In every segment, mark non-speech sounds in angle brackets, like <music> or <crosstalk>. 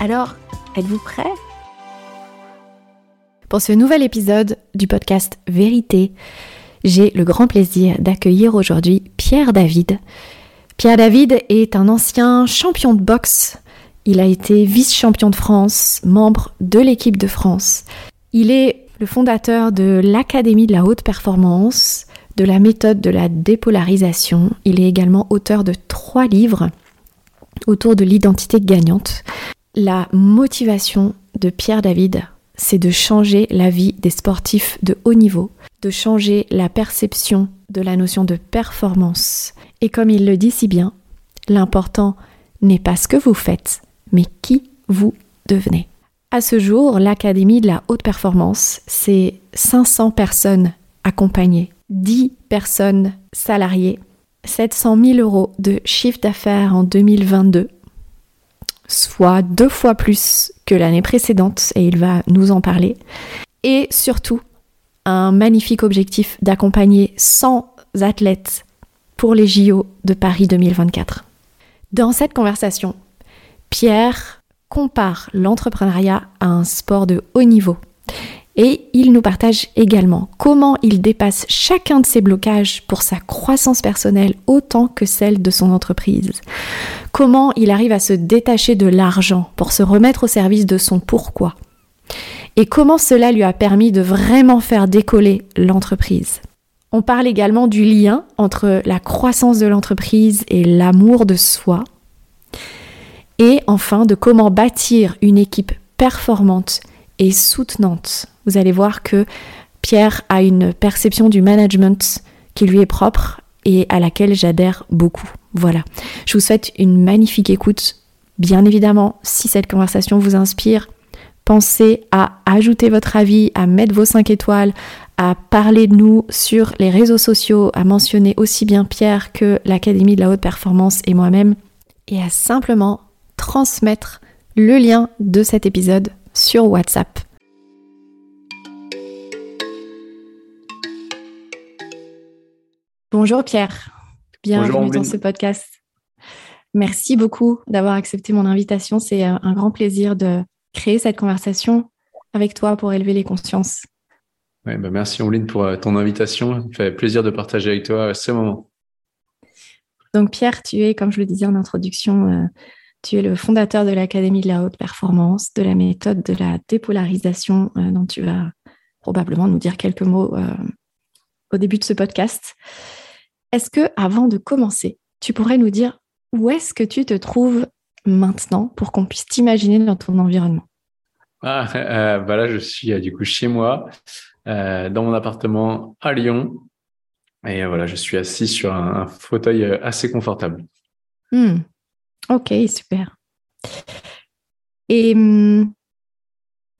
alors, êtes-vous prêt Pour ce nouvel épisode du podcast Vérité, j'ai le grand plaisir d'accueillir aujourd'hui Pierre David. Pierre David est un ancien champion de boxe. Il a été vice-champion de France, membre de l'équipe de France. Il est le fondateur de l'Académie de la haute performance, de la méthode de la dépolarisation. Il est également auteur de trois livres autour de l'identité gagnante. La motivation de Pierre David, c'est de changer la vie des sportifs de haut niveau, de changer la perception de la notion de performance. Et comme il le dit si bien, l'important n'est pas ce que vous faites, mais qui vous devenez. À ce jour, l'Académie de la haute performance, c'est 500 personnes accompagnées, 10 personnes salariées, 700 000 euros de chiffre d'affaires en 2022 soit deux fois plus que l'année précédente, et il va nous en parler. Et surtout, un magnifique objectif d'accompagner 100 athlètes pour les JO de Paris 2024. Dans cette conversation, Pierre compare l'entrepreneuriat à un sport de haut niveau et il nous partage également comment il dépasse chacun de ses blocages pour sa croissance personnelle autant que celle de son entreprise. Comment il arrive à se détacher de l'argent pour se remettre au service de son pourquoi. Et comment cela lui a permis de vraiment faire décoller l'entreprise. On parle également du lien entre la croissance de l'entreprise et l'amour de soi. Et enfin de comment bâtir une équipe performante et soutenante. Vous allez voir que Pierre a une perception du management qui lui est propre et à laquelle j'adhère beaucoup. Voilà. Je vous souhaite une magnifique écoute. Bien évidemment, si cette conversation vous inspire, pensez à ajouter votre avis, à mettre vos 5 étoiles, à parler de nous sur les réseaux sociaux, à mentionner aussi bien Pierre que l'Académie de la haute performance et moi-même, et à simplement transmettre le lien de cet épisode sur WhatsApp. Bonjour Pierre, bienvenue dans ce podcast. Merci beaucoup d'avoir accepté mon invitation. C'est euh, un grand plaisir de créer cette conversation avec toi pour élever les consciences. Ouais, bah merci Oline pour euh, ton invitation. Ça fait plaisir de partager avec toi ce moment. Donc Pierre, tu es, comme je le disais en introduction, euh, tu es le fondateur de l'Académie de la haute performance, de la méthode de la dépolarisation euh, dont tu vas probablement nous dire quelques mots euh, au début de ce podcast. Est-ce que, avant de commencer, tu pourrais nous dire où est-ce que tu te trouves maintenant pour qu'on puisse t'imaginer dans ton environnement? Ah, euh, bah Là, je suis du coup chez moi, dans mon appartement à Lyon. Et voilà, je suis assis sur un, fauteuil assez confortable. Hmm. Ok, super. Et hum,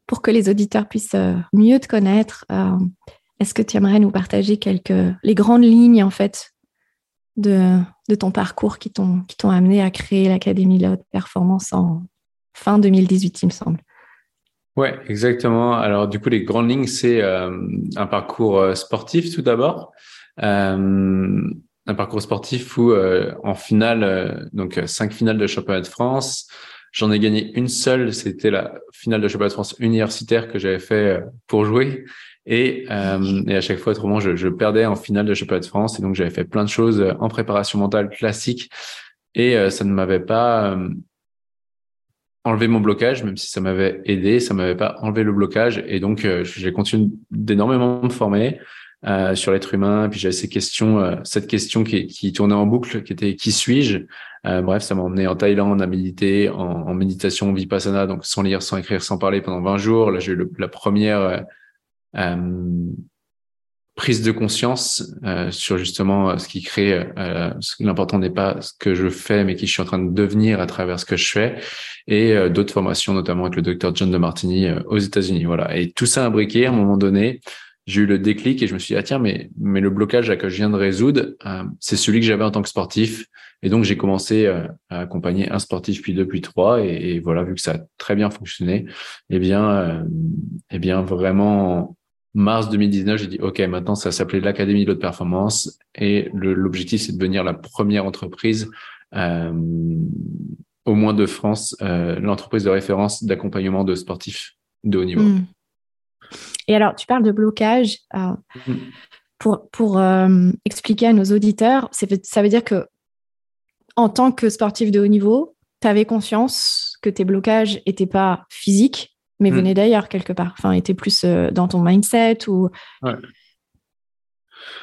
pour que les auditeurs puissent euh, mieux te connaître, euh, est-ce que tu aimerais nous partager quelques les grandes lignes en fait de, ton parcours qui t'ont amené à créer l'Académie de la haute performance en fin 2018, il me semble. Ouais, exactement. Alors du coup, les grandes lignes, c'est euh, un parcours sportif tout d'abord un parcours sportif où euh, en finale, euh, donc euh, cinq finales de championnat de France, j'en ai gagné une seule, c'était la finale de championnat de France universitaire que j'avais fait pour jouer. Et, et à chaque fois, autrement, je, je, perdais en finale de championnat de France. Et donc, j'avais fait plein de choses en préparation mentale classique. Et ça ne m'avait pas enlevé mon blocage, même si ça m'avait aidé, ça m'avait pas enlevé le blocage. Et donc, euh, j'ai continué d'énormément me former euh, sur l'être humain. Puis j'avais ces questions, euh, cette question qui, qui, tournait en boucle, qui était qui suis-je? Bref, ça m'a emmené en Thaïlande à méditer, en, en, méditation vipassana, donc sans lire, sans écrire, sans parler pendant 20 jours. Là, j'ai eu la première prise de conscience euh, sur justement euh, ce qui crée. Euh, L'important n'est pas ce que je fais, mais qui je suis en train de devenir à travers ce que je fais. Et euh, d'autres formations, notamment avec le docteur John de Martini aux États-Unis. Voilà. Et tout ça imbriqué, à un moment donné, j'ai eu le déclic et je me suis dit ah tiens mais mais le blocage que je viens de résoudre, c'est celui que j'avais en tant que sportif. Et donc j'ai commencé à accompagner un sportif puis deux puis trois et, voilà vu que ça a très bien fonctionné, eh bien eh bien vraiment mars 2019, j'ai dit, OK, maintenant, ça s'appelait l'Académie de l'Haute Performance et l'objectif, c'est de devenir la première entreprise, euh, au moins de France, euh, l'entreprise de référence d'accompagnement de sportifs de haut niveau. Hmm. Et alors, tu parles de blocage. Euh, hmm. Pour, pour expliquer à nos auditeurs, ça veut dire que en tant que sportif de haut niveau, tu avais conscience que tes blocages n'étaient pas physiques, mais hmm. venait d'ailleurs quelque part. Enfin, était plus euh, dans ton mindset ou.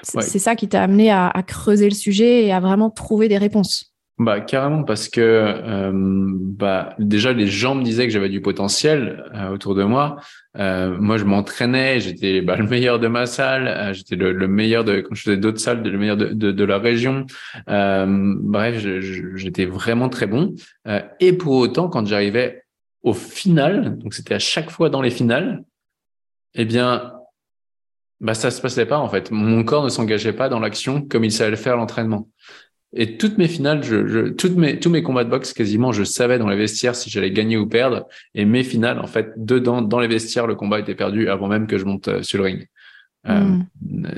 C'est ça qui t'a amené à, creuser le sujet et à vraiment trouver des réponses. Bah carrément parce que euh, bah déjà les gens me disaient que j'avais du potentiel euh, autour de moi. moi je m'entraînais, j'étais bah, le meilleur de ma salle, j'étais le, meilleur de quand je faisais d'autres salles, le meilleur de, de, de la région. bref, j'étais vraiment très bon. et pour autant quand j'arrivais au final, donc c'était à chaque fois dans les finales, eh bien, bah ça se passait pas en fait. Mon corps ne s'engageait pas dans l'action comme il savait le faire l'entraînement. Et toutes mes finales, je, je, toutes mes, tous mes combats de boxe, quasiment, je savais dans les vestiaires si j'allais gagner ou perdre. Et mes finales, en fait, dedans, dans les vestiaires, le combat était perdu avant même que je monte euh, sur le ring. Euh, hmm.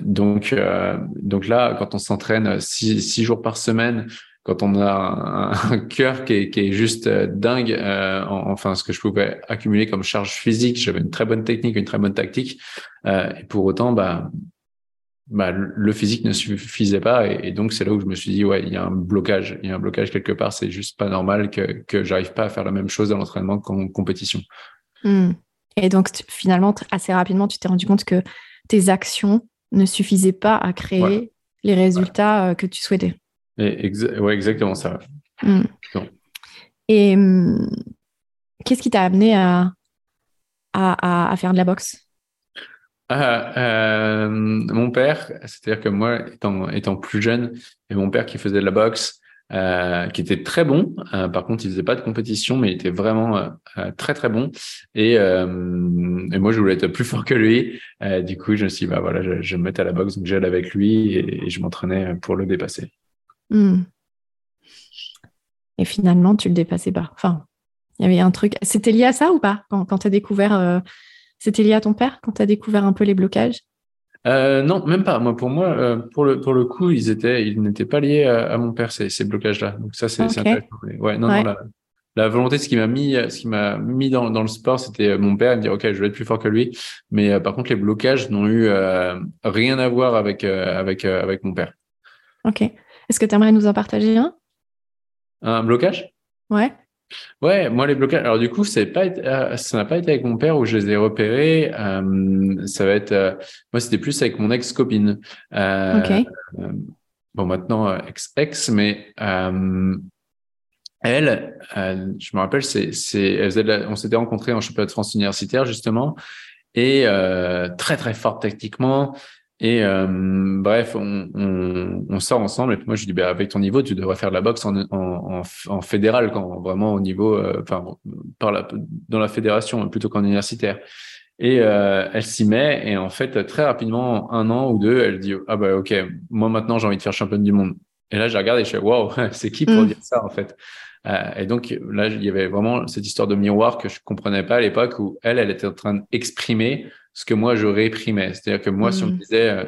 donc, euh, donc là, quand on s'entraîne six, six jours par semaine, quand on a <laughs> un, cœur qui est, qui est, juste euh, dingue, euh, enfin ce que je pouvais accumuler comme charge physique, j'avais une très bonne technique, une très bonne tactique, euh, et pour autant, bah, bah, le physique ne suffisait pas, et, donc c'est là où je me suis dit ouais, il y a un blocage, il y a un blocage quelque part, c'est juste pas normal que que j'arrive pas à faire la même chose dans l'entraînement qu'en compétition. Hmm. Et donc finalement, assez rapidement, tu t'es rendu compte que tes actions ne suffisaient pas à créer les résultats euh, que tu souhaitais. Et ouais, exactement ça. Hmm. Et hmm, qu'est-ce qui t'a amené à, à, à, faire de la boxe? Euh, Mon père, c'est-à-dire que moi, étant, plus jeune, et mon père qui faisait de la boxe, euh, qui était très bon. Euh, par contre, il faisait pas de compétition, mais il était vraiment très très bon. Et, moi, je voulais être plus <laughs> fort que lui. du coup, je me suis dit, bah je, me mettais à la boxe, donc j'allais avec lui et, et je m'entraînais pour le dépasser. Hmm. Et finalement, tu le dépassais pas. Enfin, il y avait un truc. C'était lié à ça ou pas Quand, quand tu as découvert. Euh, c'était lié à ton père quand tu as découvert un peu les blocages? Euh, non, même pas. Moi, pour moi, euh, pour le pour le coup, ils étaient, ils n'étaient pas liés à, mon père ces, ces blocages-là. Donc ça, c'est intéressant. Ouais, non, non. La, la, volonté, ce qui m'a mis, ce qui m'a mis dans dans le sport, c'était mon père, me dire ok, je vais être plus fort que lui. Mais par contre, les blocages n'ont eu rien à voir avec avec avec mon père. Ok. Est-ce que tu aimerais nous en partager un? Un blocage? Ouais. Ouais, moi les blocages. Alors du coup, euh, ça n'a pas été avec mon père où je les ai repérés. Euh, ça va être, euh, moi c'était plus avec mon ex copine. ok. bon maintenant ex ex, mais elle, je me rappelle, c'est, c'est, on s'était rencontrés en championnat de France universitaire justement et très très forte techniquement. Et euh, bref, on, on, on, sort ensemble. Et puis moi, je dis, bah, avec ton niveau, tu devrais faire de la boxe en, en, en fédéral, quand vraiment au niveau, euh, enfin, par la, dans la fédération plutôt qu'en universitaire. Et euh, elle s'y met. Et en fait, très rapidement, un an ou deux, elle dit, ah bah ok, moi maintenant, j'ai envie de faire championne du monde. Et là, j'ai regardé et je fais, waouh, <laughs> c'est qui pour mm. dire ça en fait? Euh, Et donc là, il y avait vraiment cette histoire de miroir que je comprenais pas à l'époque où elle, elle était en train d'exprimer ce que moi je réprimais. C'est-à-dire que moi, si on me mm. disait euh,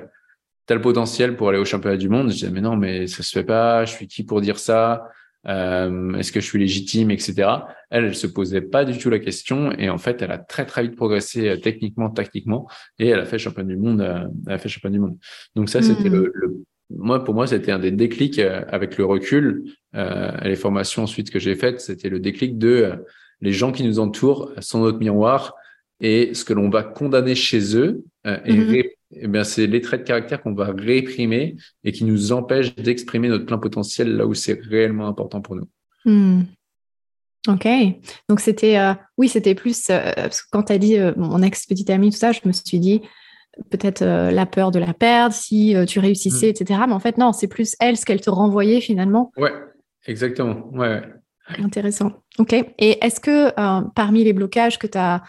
t'as le potentiel pour aller au championnat du monde, je disais mais non, mais ça se fait pas. Je suis qui pour dire ça euh, Est-ce que je suis légitime, etc. Elle, elle se posait pas du tout la question et en fait, elle a très très vite progressé euh, techniquement, tactiquement et elle a fait champion du monde. Euh, elle a fait champion du monde. Donc ça, c'était le, mm. le, moi pour moi, c'était un des déclics avec le recul. les formations ensuite que j'ai faites, c'était le déclic de les gens qui nous entourent sont notre miroir et ce que l'on va condamner chez eux, euh, mhm. eh bien, c'est les traits de caractère qu'on va réprimer et qui nous empêchent d'exprimer notre plein potentiel là où c'est réellement important pour nous. Hmm. Ok, donc c'était, euh, oui, c'était plus, euh, parce que quand tu as dit mon ex-petite amie, tout ça, je me suis dit peut-être la peur de la perdre, si tu réussissais, hmm. etc. Mais en fait, non, c'est plus elle, ce qu'elle te renvoyait finalement. Ouais, exactement. Ouais, Intéressant. Ok. Et est-ce que parmi les blocages que tu as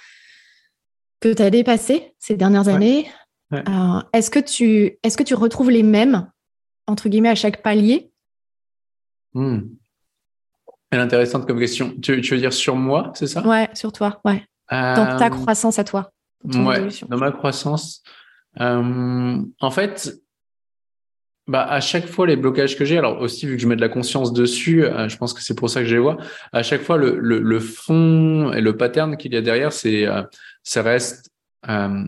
que tu as dépassé ces dernières années, euh, est-ce que, tu, est que tu retrouves les mêmes, entre guillemets, à chaque palier? Hmm. Elle est intéressante comme question. Tu, veux dire sur moi, c'est ça? Ouais, sur toi, ouais. Dans ta euh, croissance à toi. Ouais, dans ma croissance. Euh, en fait, bah, à chaque fois, les blocages que j'ai, alors aussi, vu que je mets de la conscience dessus, je pense que c'est pour ça que je les vois, à chaque fois, le, le, fond et le pattern qu'il y a derrière, c'est ça reste euh,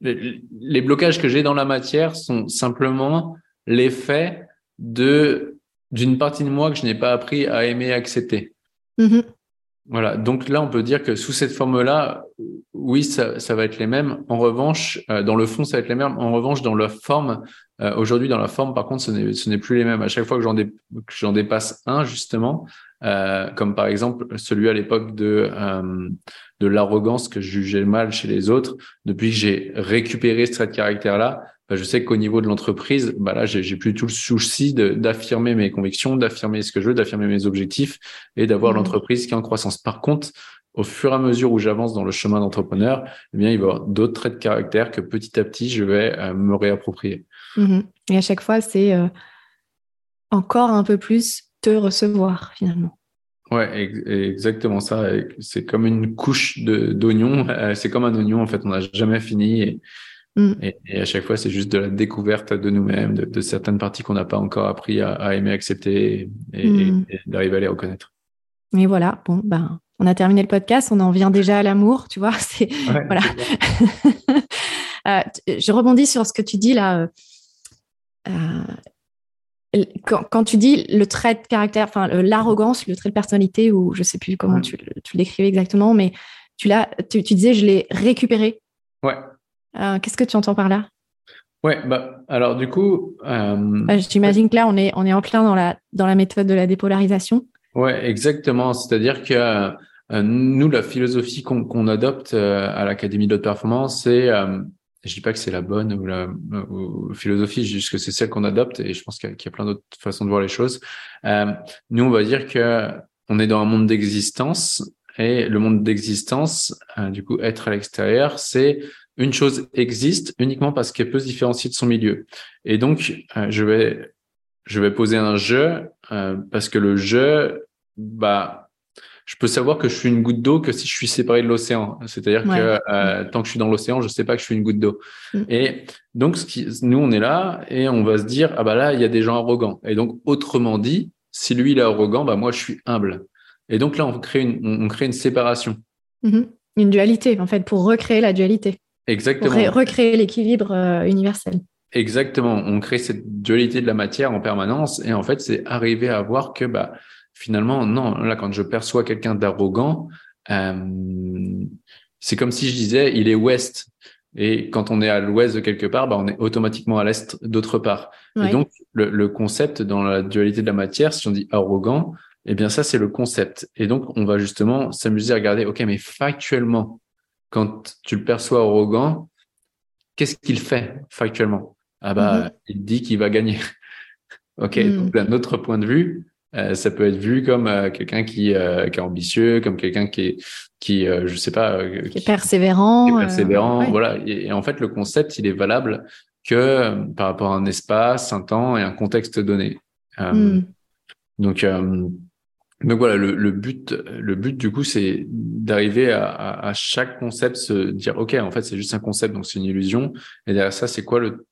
les, blocages que j'ai dans la matière sont simplement l'effet de d'une partie de moi que je n'ai pas appris à aimer et accepter. Mm-hmm. Voilà. Donc là, on peut dire que sous cette forme-là, oui, ça, ça, va être les mêmes. En revanche, euh, dans le fond, ça va être les mêmes. En revanche, dans la forme, euh, aujourd'hui, dans la forme, par contre, ce n'est plus les mêmes. À chaque fois que j'en, j'en dépasse un, justement, euh, comme par exemple celui à l'époque de euh, de l'arrogance que je jugeais mal chez les autres. Depuis que j'ai récupéré ce trait de caractère-là, bah, je sais qu'au niveau de l'entreprise, bah là, j'ai plus tout le souci d'affirmer mes convictions, d'affirmer ce que je veux, d'affirmer mes objectifs et d'avoir mmh. l'entreprise qui est en croissance. Par contre, au fur et à mesure où j'avance dans le chemin d'entrepreneur, eh bien, il va y avoir d'autres traits de caractère que petit à petit, je vais euh, me réapproprier. Mmh et à chaque fois, c'est encore un peu plus recevoir finalement. Ouais, exactement ça. C'est comme une couche d'oignon. Euh, c'est comme un oignon, en fait, on n'a jamais fini. Mm. Et, à chaque fois, c'est juste de la découverte de nous-mêmes, de, certaines parties qu'on n'a pas encore appris à, aimer, accepter et, mm. d'arriver à les reconnaître. Et voilà, bon, ben, on a terminé le podcast, on en vient déjà à l'amour, tu vois. <laughs> C'est voilà. <laughs> Euh, je rebondis sur ce que tu dis là. Euh, quand, tu dis le trait de caractère, enfin l'arrogance, le trait de personnalité, ou je sais plus comment tu, tu l'écrivais exactement, mais tu, l'as, tu, disais je l'ai récupéré. Ouais. Euh, qu'est-ce que tu entends par là? Ouais, bah, alors du coup. Euh, bah, j'imagine que là, on est, on est en plein dans la, dans la méthode de la dépolarisation. Ouais, exactement. C'est-à-dire que nous, la philosophie qu'on, adopte à l'Académie de haute performance, c'est je dis pas que c'est la bonne ou la philosophie, juste que c'est celle qu'on adopte et je pense qu'il y, a plein d'autres façons de voir les choses. Euh, nous, on va dire que on est dans un monde d'existence et le monde d'existence, euh, du coup, être à l'extérieur, c'est une chose existe uniquement parce qu'elle peut se différencier de son milieu. Et donc, euh, je vais je vais poser un jeu euh, parce que le jeu, bah je peux savoir que je suis une goutte d'eau que si je suis séparé de l'océan. C'est-à-dire que euh, tant que je suis dans l'océan, je sais pas que je suis une goutte d'eau. Mm. Et donc, ce qui, nous, on est là et on va se dire, ah bah là, il y a des gens arrogants. Et donc, autrement dit, si lui, il est arrogant, bah moi, je suis humble. Et donc là, on crée une, on, crée une séparation. Mm-hmm. Une dualité, en fait, pour recréer la dualité. Exactement. Pour recréer l'équilibre euh, universel. Exactement. On crée cette dualité de la matière en permanence. Et en fait, c'est arriver à voir que, bah, finalement, non, là, quand je perçois quelqu'un d'arrogant, euh, c'est comme si je disais, il est ouest. Et quand on est à l'ouest de quelque part, bah, on est automatiquement à l'est d'autre part. Et donc, le, concept dans la dualité de la matière, si on dit arrogant, eh bien, ça, c'est le concept. Et donc, on va justement s'amuser à regarder, OK, mais factuellement, quand tu le perçois arrogant, qu'est-ce qu'il fait factuellement? Ah bah, mm-hmm. il dit qu'il va gagner. <laughs> OK, mm. donc d'un autre point de vue, euh, ça peut être vu comme euh, quelqu'un qui, euh, qui, est ambitieux, comme quelqu'un qui est, qui, je sais pas, qui, est persévérant. Qui est persévérant, voilà. Et, en fait, le concept, il est valable que par rapport à un espace, un temps et un contexte donné. Hmm. Donc, donc voilà, le, le, but, le but du coup, c'est d'arriver à, à, à, chaque concept se dire, ok, en fait, c'est juste un concept, donc c'est une illusion. Et derrière ça, c'est quoi le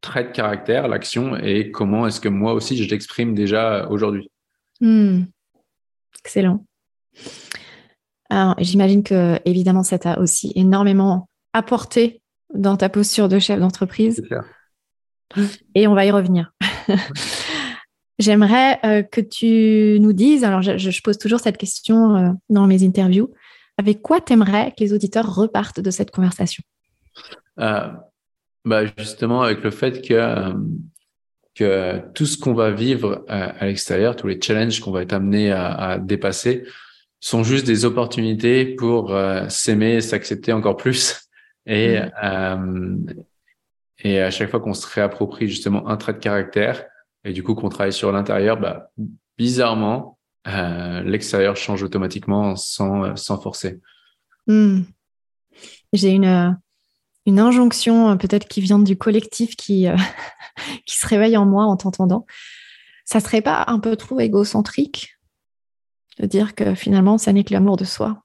trait de caractère, l'action, et comment est-ce que moi aussi je l'exprime déjà aujourd'hui. Hmm. Excellent. Alors, j'imagine que évidemment, ça t'a aussi énormément apporté dans ta posture de chef d'entreprise. Et on va y revenir. <laughs> J'aimerais euh, que tu nous dises, alors je, pose toujours cette question euh, dans mes interviews, avec quoi t'aimerais que les auditeurs repartent de cette conversation? Euh, bah Justement, avec le fait que, que tout ce qu'on va vivre à, l'extérieur, tous les challenges qu'on va être amené à, à, dépasser, sont juste des opportunités pour s'aimer, s'accepter encore plus. <laughs> Et, mmh. et à chaque fois qu'on se réapproprie justement un trait de caractère, et du coup qu'on travaille sur l'intérieur, bah, bizarrement, euh, l'extérieur change automatiquement sans, euh, sans forcer. Hmm. J'ai une, euh, une injonction peut-être qui vient du collectif qui, <laughs> qui se réveille en moi en t'entendant. Ça serait pas un peu trop égocentrique de dire que finalement, ça n'est que l'amour de soi?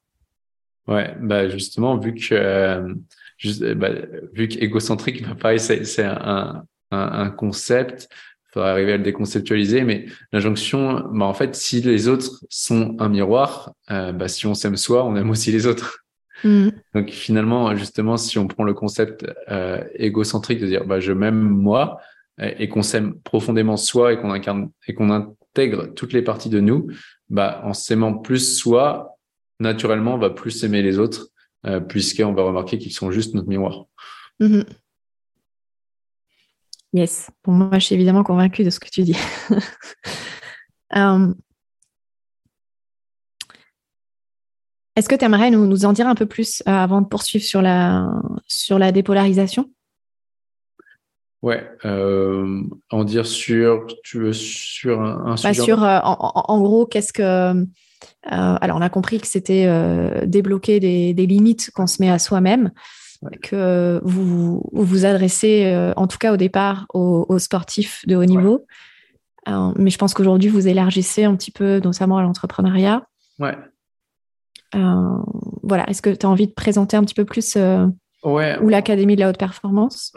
Ouais, bah justement, vu que bah, vu qu'égocentrique, bah, pareil, c'est un, concept faudrait arriver à le déconceptualiser, mais l'injonction, bah, en fait, si les autres sont un miroir, euh, bah, si on s'aime soi, on aime aussi les autres. Mm. Donc finalement, justement, si on prend le concept euh, égocentrique de dire bah, je m'aime moi et, qu'on s'aime profondément soi et qu'on incarne et qu'on intègre toutes les parties de nous, bah, en s'aimant plus soi, naturellement, on va plus aimer les autres euh, puisqu'on va remarquer qu'ils sont juste notre miroir. Mm-hmm. Yes. Pour moi, je suis évidemment convaincue de ce que tu dis. Euh, <laughs> est-ce que tu aimerais nous, nous, en dire un peu plus euh, avant de poursuivre sur la, sur la dépolarisation? Ouais, euh, en dire sur, tu veux, sur un, sujet sur, en, gros, qu'est-ce que. alors, on a compris que c'était débloquer des, des limites qu'on se met à soi-même que vous vous adressez, euh, en tout cas au départ, aux, sportifs de haut niveau. Euh, mais je pense qu'aujourd'hui, vous élargissez un petit peu, notamment à l'entrepreneuriat. Ouais. Euh, voilà. Est-ce que tu as envie de présenter un petit peu plus ouais. ou l'Académie de la haute performance?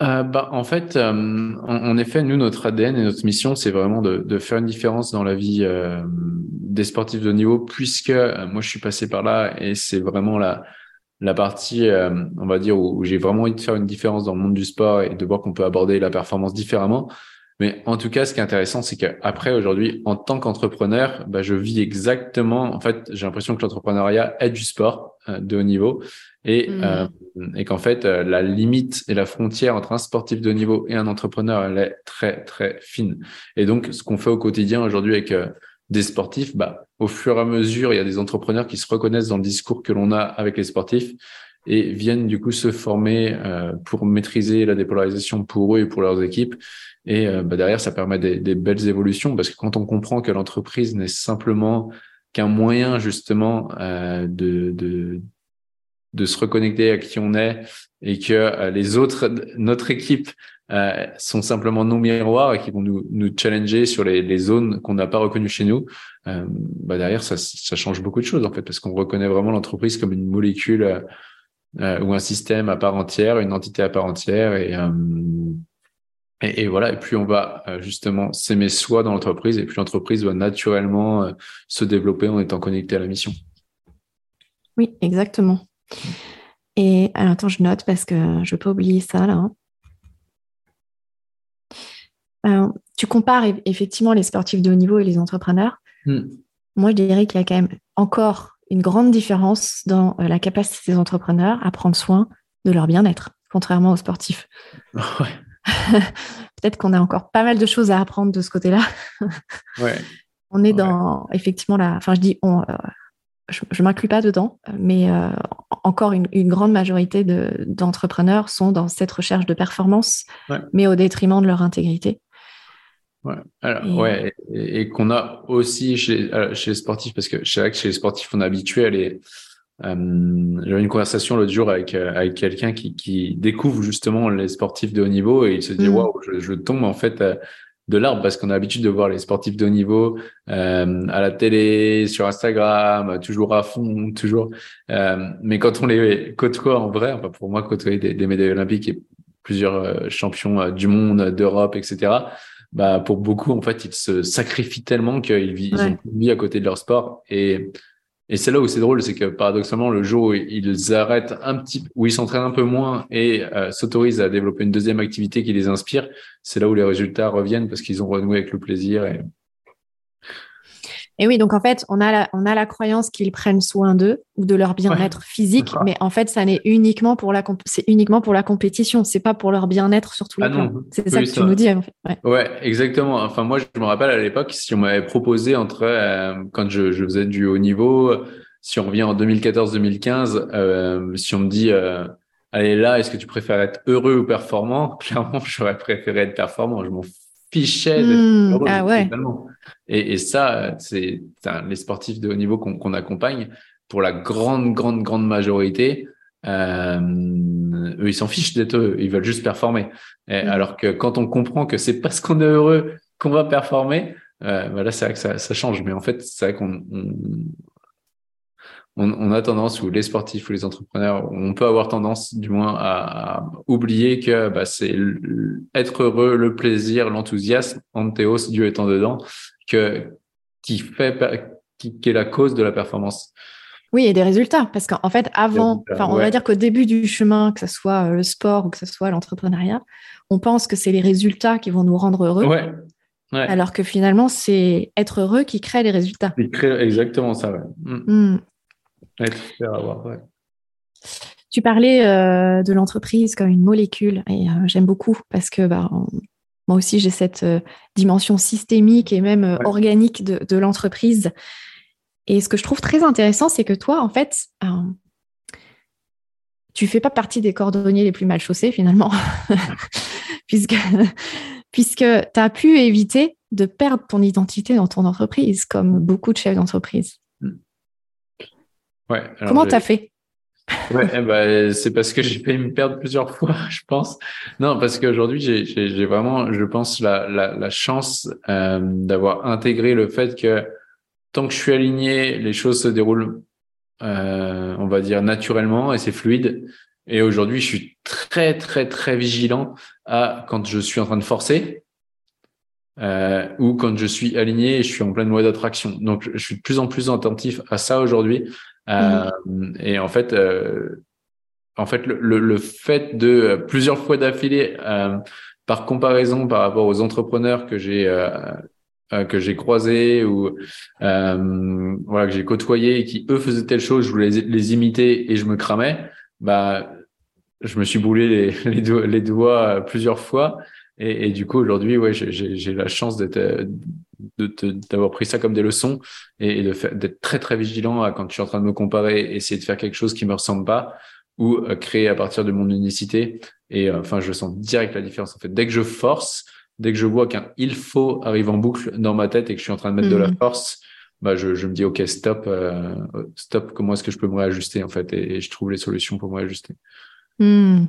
Bah, en fait, en, effet, nous, notre ADN et notre mission, c'est vraiment de, de, faire une différence dans la vie des sportifs de niveau, puisque moi, je suis passé par là et c'est vraiment la, la partie, euh, on va dire, où, j'ai vraiment envie de faire une différence dans le monde du sport et de voir qu'on peut aborder la performance différemment. Mais en tout cas, ce qui est intéressant, c'est qu'après, aujourd'hui, en tant qu'entrepreneur, bah, je vis exactement, en fait, j'ai l'impression que l'entrepreneuriat est du sport euh, de haut niveau et, mmh. euh, et qu'en fait, la limite et la frontière entre un sportif de haut niveau et un entrepreneur, elle est très, très fine. Et donc, ce qu'on fait au quotidien aujourd'hui avec des sportifs, bah, au fur et à mesure, il y a des entrepreneurs qui se reconnaissent dans le discours que l'on a avec les sportifs et viennent du coup se former euh, pour maîtriser la dépolarisation pour eux et pour leurs équipes. Et euh, bah, derrière, ça permet des, belles évolutions parce que quand on comprend que l'entreprise n'est simplement qu'un moyen justement euh, de, se reconnecter à qui on est et que euh, les autres, notre équipe, sont simplement nos miroirs et qui vont nous, challenger sur les, zones qu'on n'a pas reconnues chez nous, bah derrière, ça, ça change beaucoup de choses en fait, parce qu'on reconnaît vraiment l'entreprise comme une molécule ou un système à part entière, une entité à part entière. Et, et, et, voilà, et puis on va justement s'aimer soi dans l'entreprise, et puis l'entreprise va naturellement se développer en étant connectée à la mission. Oui, exactement. Et alors, attends, je note parce que je ne veux pas oublier ça là. Hein. Euh, tu compares effectivement les sportifs de haut niveau et les entrepreneurs. Hmm. Moi, je dirais qu'il y a quand même encore une grande différence dans euh, la capacité des entrepreneurs à prendre soin de leur bien-être, contrairement aux sportifs. <laughs> <laughs> Peut-être qu'on a encore pas mal de choses à apprendre de ce côté-là. <laughs> <laughs> On est dans effectivement la. Enfin, je dis on. Euh, je ne m'inclus pas dedans, mais encore une, grande majorité d'entrepreneurs sont dans cette recherche de performance, mais au détriment de leur intégrité. Ouais, alors, ouais, et, qu'on a aussi chez, euh, chez les sportifs, parce que c'est vrai que chez les sportifs, on est habitué à les. Euh, J'avais une conversation l'autre jour avec, euh, avec quelqu'un qui, qui découvre justement les sportifs de haut niveau et il se dit mm. waouh, je, je, tombe en fait euh, de l'arbre parce qu'on a l'habitude de voir les sportifs de haut niveau euh, à la télé, sur Instagram, toujours à fond, toujours. Euh, mais quand on les côtoie en vrai, enfin pour moi côtoyer des, des médailles olympiques et plusieurs champions du monde, d'Europe, etc bah, pour beaucoup, en fait, ils se sacrifient tellement qu'ils vivent, ont une vie à côté de leur sport. Et Et c'est là où c'est drôle, c'est que paradoxalement, le jour où ils arrêtent un petit, où ils s'entraînent un peu moins et euh, s'autorisent à développer une deuxième activité qui les inspire, c'est là où les résultats reviennent parce qu'ils ont renoué avec le plaisir. Et, et oui, donc en fait, on a la, on a la croyance qu'ils prennent soin d'eux ou de leur bien-être physique, mais en fait, ça n'est uniquement pour la, c'est uniquement pour la compétition, c'est pas pour leur bien-être sur tous les ah plans. C'est ça que tu nous dis. En fait. ouais. exactement. Enfin, moi, je me rappelle à l'époque, si on m'avait proposé entre euh, quand je, je, faisais du haut niveau, si on revient en 2014-2015, euh, si on me dit euh, allez là, est-ce que tu préfères être heureux ou performant? <laughs> Clairement, j'aurais préféré être performant. Je m'en mmh, heureux. Ah ouais. Et, et ça, c'est les sportifs de haut niveau qu'on accompagne, pour la grande, grande, grande majorité, euh, eux, ils s'en fichent d'être heureux, ils veulent juste performer. Et, mm. Alors que quand on comprend que c'est parce qu'on est heureux qu'on va performer, euh, bah là, c'est vrai que ça, ça, change. Mais en fait, c'est vrai qu'on on, on, a tendance, ou les sportifs ou les entrepreneurs, on peut avoir tendance, du moins, à, à oublier que bah, c'est être heureux, le plaisir, l'enthousiasme, Anthéos, Dieu étant dedans, que, qui fait, qui, est la cause de la performance. Oui, et des résultats. Parce qu'en fait, avant, enfin, on va dire qu'au début du chemin, que ce soit euh, le sport ou que ce soit l'entrepreneuriat, on pense que c'est les résultats qui vont nous rendre heureux. Ouais. Alors que finalement, c'est être heureux qui crée les résultats. Il crée exactement ça, ouais. Tu parlais euh, de l'entreprise comme une molécule et euh, j'aime beaucoup parce que bah, moi aussi, j'ai cette euh, dimension systémique et même organique de, l'entreprise. Et ce que je trouve très intéressant, c'est que toi, en fait, tu tu fais pas partie des cordonniers les plus mal chaussés finalement, <laughs> puisque, puisque tu as pu éviter de perdre ton identité dans ton entreprise, comme beaucoup de chefs d'entreprise. Ouais, Comment tu as fait? Ouais, bah, c'est parce que <laughs> j'ai fait me perdre plusieurs fois, <laughs> je pense. Non, parce qu'aujourd'hui, j'ai vraiment, je pense, la, la, la chance euh, d'avoir intégré le fait que tant que je suis aligné, les choses se déroulent, euh, on va dire, naturellement et c'est fluide. Et aujourd'hui, je suis très, très, très vigilant à quand je suis en train de forcer euh, ou quand je suis aligné et je suis en pleine loi d'attraction. Donc, je suis de plus en plus attentif à ça aujourd'hui euh, et en fait, euh, en fait, le, le, fait de euh, plusieurs fois d'affilée, par comparaison par rapport aux entrepreneurs que j'ai que j'ai croisés ou voilà que j'ai côtoyés et qui eux faisaient telle chose, je voulais les, imiter et je me cramais. Bah, je me suis brûlé les, <laughs> les, doigts, les doigts plusieurs fois. Et, et, du coup, aujourd'hui, ouais, j'ai la chance d'être d'avoir pris ça comme des leçons et, d'être très très vigilant à quand je suis en train de me comparer, essayer de faire quelque chose qui me ressemble pas ou euh, créer à partir de mon unicité. Et euh, enfin, je sens direct la différence. En fait, dès que je force, dès que je vois qu'un il faut arrive en boucle dans ma tête et que je suis en train de mettre de la mmh. force, bah je, je me dis ok stop, euh, stop. Comment est-ce que je peux me réajuster en fait et, je trouve les solutions pour me réajuster. Mmh.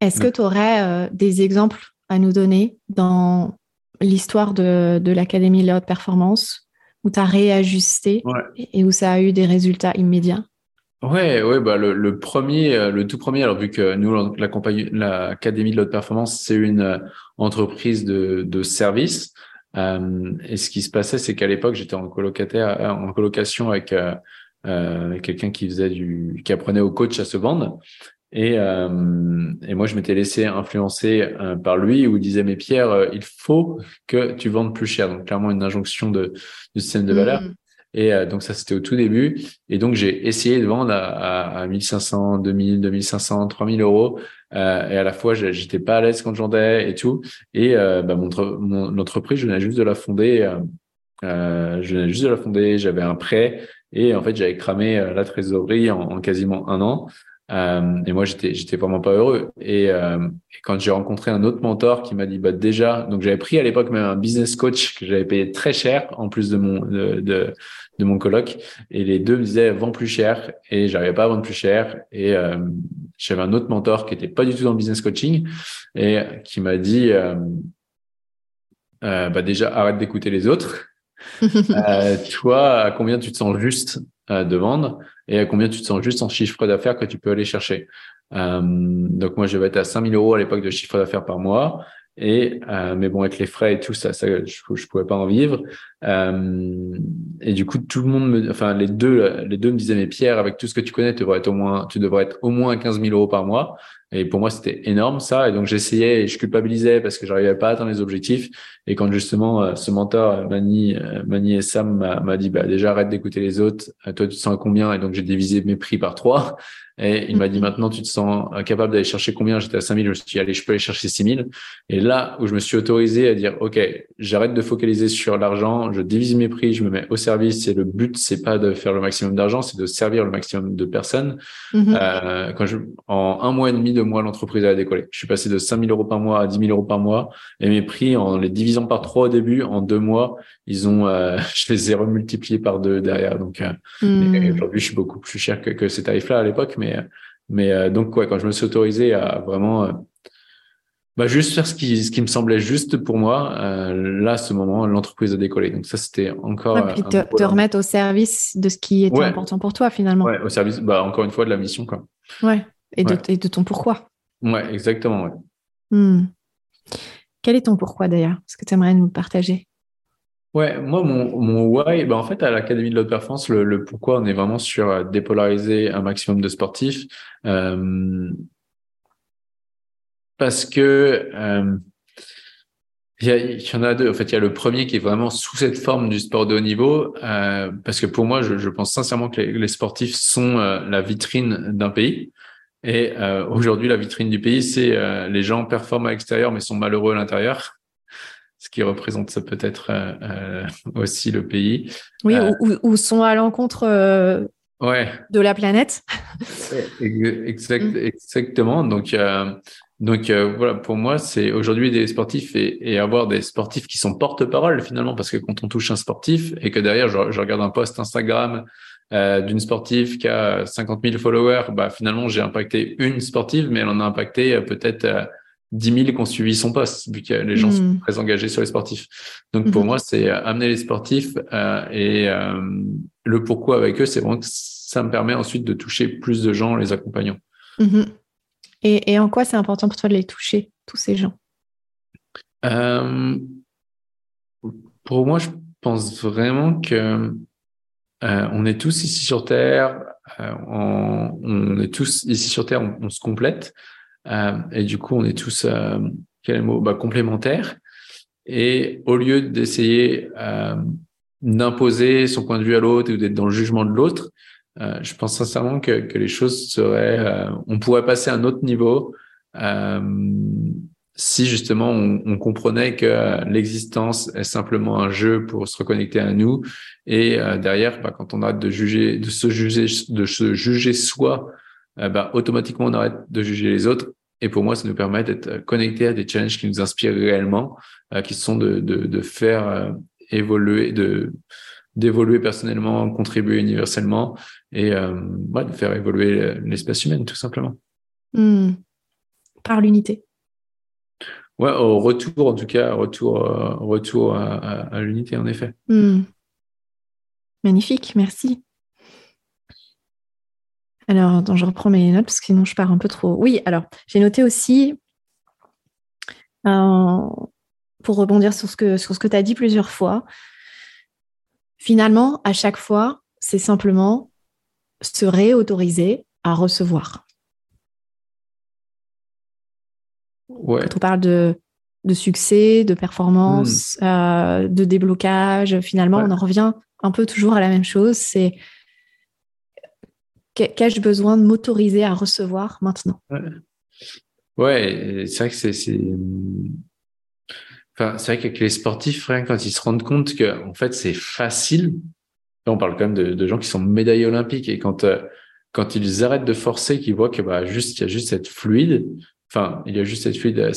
Est-ce que tu aurais des exemples à nous donner dans l'histoire de, de l'Académie de la haute performance où tu as réajusté et où ça a eu des résultats immédiats Ouais, ouais, bah le, le, premier, euh, le tout premier, alors vu que nous, l'Académie de la haute performance, c'est une euh, entreprise de, de service. Euh, et ce qui se passait, c'est qu'à l'époque, j'étais en colocataire, en colocation avec euh, quelqu'un qui faisait du, qui apprenait au coach à se vendre. Et, euh, et moi, je m'étais laissé influencer euh, par lui où il disait, mais Pierre, euh, il faut que tu vendes plus cher. Donc, clairement, une injonction de, de système de valeur. Mm. Et euh, donc, ça, c'était au tout début. Et donc, j'ai essayé de vendre à, à, 1500, 2000, 2500, 3000 euros. et à la fois, j'étais pas à l'aise quand je vendais et tout. Et bah, mon, mon, entreprise, je venais juste de la fonder. je venais juste de la fonder. J'avais un prêt. Et en fait, j'avais cramé la trésorerie en, en quasiment un an. Euh, et moi, j'étais, j'étais vraiment pas heureux. Et, euh, et quand j'ai rencontré un autre mentor qui m'a dit, bah déjà, donc j'avais pris à l'époque même un business coach que j'avais payé très cher en plus de mon de, de, de mon coloc. Et les deux me disaient, vends plus cher. Et j'arrivais pas à vendre plus cher. Et euh, j'avais un autre mentor qui était pas du tout dans le business coaching et qui m'a dit, euh, euh, bah déjà, arrête d'écouter les autres. <laughs> Euh, toi, à combien tu te sens juste de vendre? Et à combien tu te sens juste en chiffre d'affaires que tu peux aller chercher. Euh, donc moi, je vais être à 5000 euros à l'époque de chiffre d'affaires par mois Et euh, mais bon, avec les frais et tout ça, ça je, je pouvais pas en vivre. Euh, et du coup, tout le monde, me, enfin les deux, les deux me disaient mais Pierre, avec tout ce que tu connais, tu devrais être au moins, tu devrais être au moins 15 000 euros par mois. Et pour moi, c'était énorme ça. Et donc j'essayais et je culpabilisais parce que j'arrivais pas à atteindre les objectifs. Et quand justement euh, ce mentor Mani, Mani et Sam m'a dit bah déjà arrête d'écouter les autres. Toi, tu te sens à combien? Et donc j'ai divisé mes prix par trois. Et il m'a dit mhm. maintenant, tu te sens capable d'aller chercher combien? J'étais à 5000, je me suis dit, allez, je peux aller chercher 6000. Et là où je me suis autorisé à dire, OK, j'arrête de focaliser sur l'argent, je divise mes prix, je me mets au service. Et le but, c'est pas de faire le maximum d'argent, c'est de servir le maximum de personnes. Mhm. Euh, quand je, en un mois et demi, deux mois, l'entreprise a décollé. Je suis passé de 5000 euros par mois à 10 000 euros par mois. Et mes prix, en les divisant par trois au début, en deux mois, ils ont, euh, <laughs> je les ai remultipliés par deux derrière. Donc, euh, mhm. aujourd'hui, je suis beaucoup plus cher que, que ces tarifs-là à l'époque, mais mais euh, donc, ouais, quand je me suis autorisé à vraiment bah, juste faire ce qui, ce qui me semblait juste pour moi, euh, là, à ce moment, l'entreprise a décollé. Donc ça, c'était encore... Ouais, puis te, te, remettre au service de ce qui était important pour toi, finalement. Ouais, au service, bah, encore une fois, de la mission. Quoi. Ouais, et, De, et de ton pourquoi. Ouais, exactement. Ouais. Hmm. Quel est ton pourquoi, d'ailleurs Est-ce que tu aimerais nous partager? Ouais, moi, mon, mon why, ben en fait, à l'Académie de l'Haute Performance, le, le, pourquoi on est vraiment sur euh, dépolariser un maximum de sportifs. Euh, parce que euh, il y, y, en a deux. En fait, il y a le premier qui est vraiment sous cette forme du sport de haut niveau, euh, parce que pour moi, je, je pense sincèrement que les, les sportifs sont euh, la vitrine d'un pays. Et euh, aujourd'hui, la vitrine du pays, c'est les gens performent à l'extérieur mais sont malheureux à l'intérieur ce qui représente peut-être euh, euh, aussi le pays. Oui, euh, ou, sont à l'encontre ouais. de la planète. exact, mm. exactement. Donc, donc voilà, pour moi, c'est aujourd'hui des sportifs et, et, avoir des sportifs qui sont porte-parole finalement, parce que quand on touche un sportif et que derrière, je, je regarde un post Instagram euh, d'une sportive qui a 50 000 followers, bah finalement j'ai impacté une sportive, mais elle en a impacté peut-être 10 000 qui ont suivi son poste, vu que les gens sont hmm. très engagés sur les sportifs. Donc pour hmm. moi, c'est euh, amener les sportifs euh, et euh, le pourquoi avec eux, c'est vraiment que ça me permet ensuite de toucher plus de gens en les accompagnant. Et, et, en quoi c'est important pour toi de les toucher, tous ces gens? Pour moi, je pense vraiment que on est tous ici sur Terre, on, on, est tous ici sur Terre, on, se complète. Euh, et du coup, on est tous, euh, quel mot, bah, complémentaires. Et au lieu d'essayer euh, d'imposer son point de vue à l'autre ou d'être dans le jugement de l'autre, euh, je pense sincèrement que, que les choses seraient, euh, on pourrait passer à un autre niveau euh, si justement on, on comprenait que l'existence est simplement un jeu pour se reconnecter à nous et derrière, bah, quand on arrête de juger, de se juger, de se juger soi euh, bah, automatiquement on arrête de juger les autres. Et pour moi, ça nous permet d'être connectés à des challenges qui nous inspirent réellement, euh, qui sont de, de, de faire euh, évoluer, de d'évoluer personnellement, contribuer universellement et ouais, de faire évoluer l'espèce humaine, tout simplement. Hmm. Par l'unité. Ouais, au retour, en tout cas, retour, retour à, l'unité, en effet. Hmm. Magnifique, merci. Alors, je reprends mes notes parce que sinon je pars un peu trop. Oui, alors, j'ai noté aussi, euh, pour rebondir sur ce que, sur ce que tu as dit plusieurs fois, finalement, à chaque fois, c'est simplement se réautoriser à recevoir. Ouais. Quand on parle de, de succès, de performance, hmm. euh, de déblocage, finalement, on en revient un peu toujours à la même chose. C'est Qu'ai-je besoin de m'autoriser à recevoir maintenant? Ouais, c'est vrai que c'est. Enfin, c'est vrai qu'avec les sportifs, rien quand ils se rendent compte que en fait c'est facile, on parle quand même de, gens qui sont médaillés olympiques et quand euh, quand ils arrêtent de forcer, qu'ils voient que bah juste il y a juste cette fluide, enfin il y a juste cette fluide,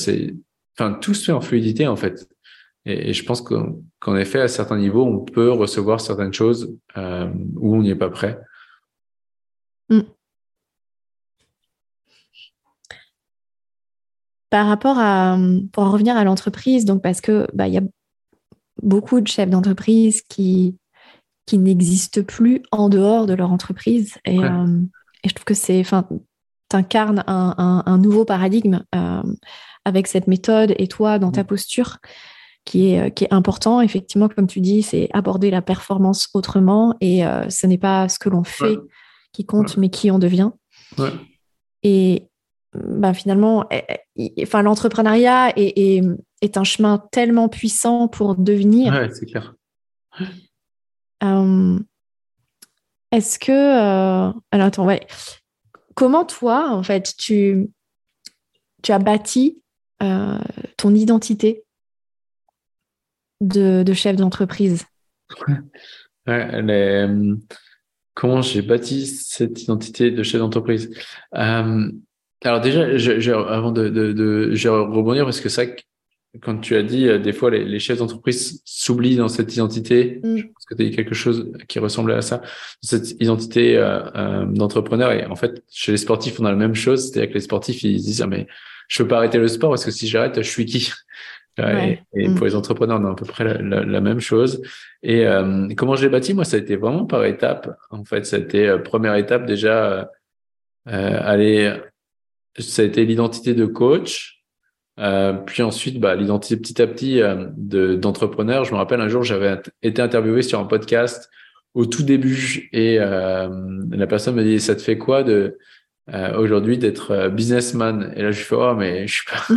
enfin tout se fait en fluidité en fait. Et, je pense qu'en effet à certains niveaux on peut recevoir certaines choses euh, où on n'y est pas prêt. Mm. Par rapport à, pour en revenir à l'entreprise, donc parce que bah, il y a beaucoup de chefs d'entreprise qui, qui n'existent plus en dehors de leur entreprise. Et, euh, et je trouve que c'est, enfin, incarnes un, nouveau paradigme avec cette méthode et toi dans ta mm. posture qui est, qui est important. Effectivement, comme tu dis, c'est aborder la performance autrement et ce n'est pas ce que l'on fait qui compte, mais qui on devient. Et ben, finalement, eh, eh, enfin, l'entrepreneuriat est, est, un chemin tellement puissant pour devenir. Ouais, c'est clair. Euh, est-ce que. Euh, alors, attends, ouais. Comment toi, en fait, tu, as bâti euh, ton identité de, chef d'entreprise? Ouais, Comment j'ai bâti cette identité de chef d'entreprise? Alors déjà, avant de, rebondir parce que ça, quand tu as dit, euh, des fois, les, les chefs d'entreprise s'oublient dans cette identité. Mm. Je pense que tu as dit quelque chose qui ressemblait à ça. Cette identité euh, euh, d'entrepreneur. Et en fait, chez les sportifs, on a la même chose. C'est-à-dire que les sportifs, ils disent, ah, mais je peux pas arrêter le sport parce que si j'arrête, je suis qui? Et, mm. pour les entrepreneurs, on a à peu près la, la, même chose. Et euh, comment je l'ai bâti? Moi, ça a été vraiment par étapes. En fait, ça a été première étape déjà, aller ça a été l'identité de coach. Euh, puis ensuite, bah, l'identité petit à petit euh, d'entrepreneur. je me rappelle un jour, j'avais été interviewé sur un podcast au tout début et euh, la personne me dit, ça te fait quoi de euh, aujourd'hui d'être euh, businessman? Et là, je fais, oh, mais je suis pas,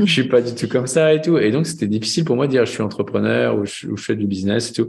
<laughs> je suis pas du tout comme ça et tout. Et donc, c'était difficile pour moi de dire, je suis entrepreneur ou je, fais du business et tout.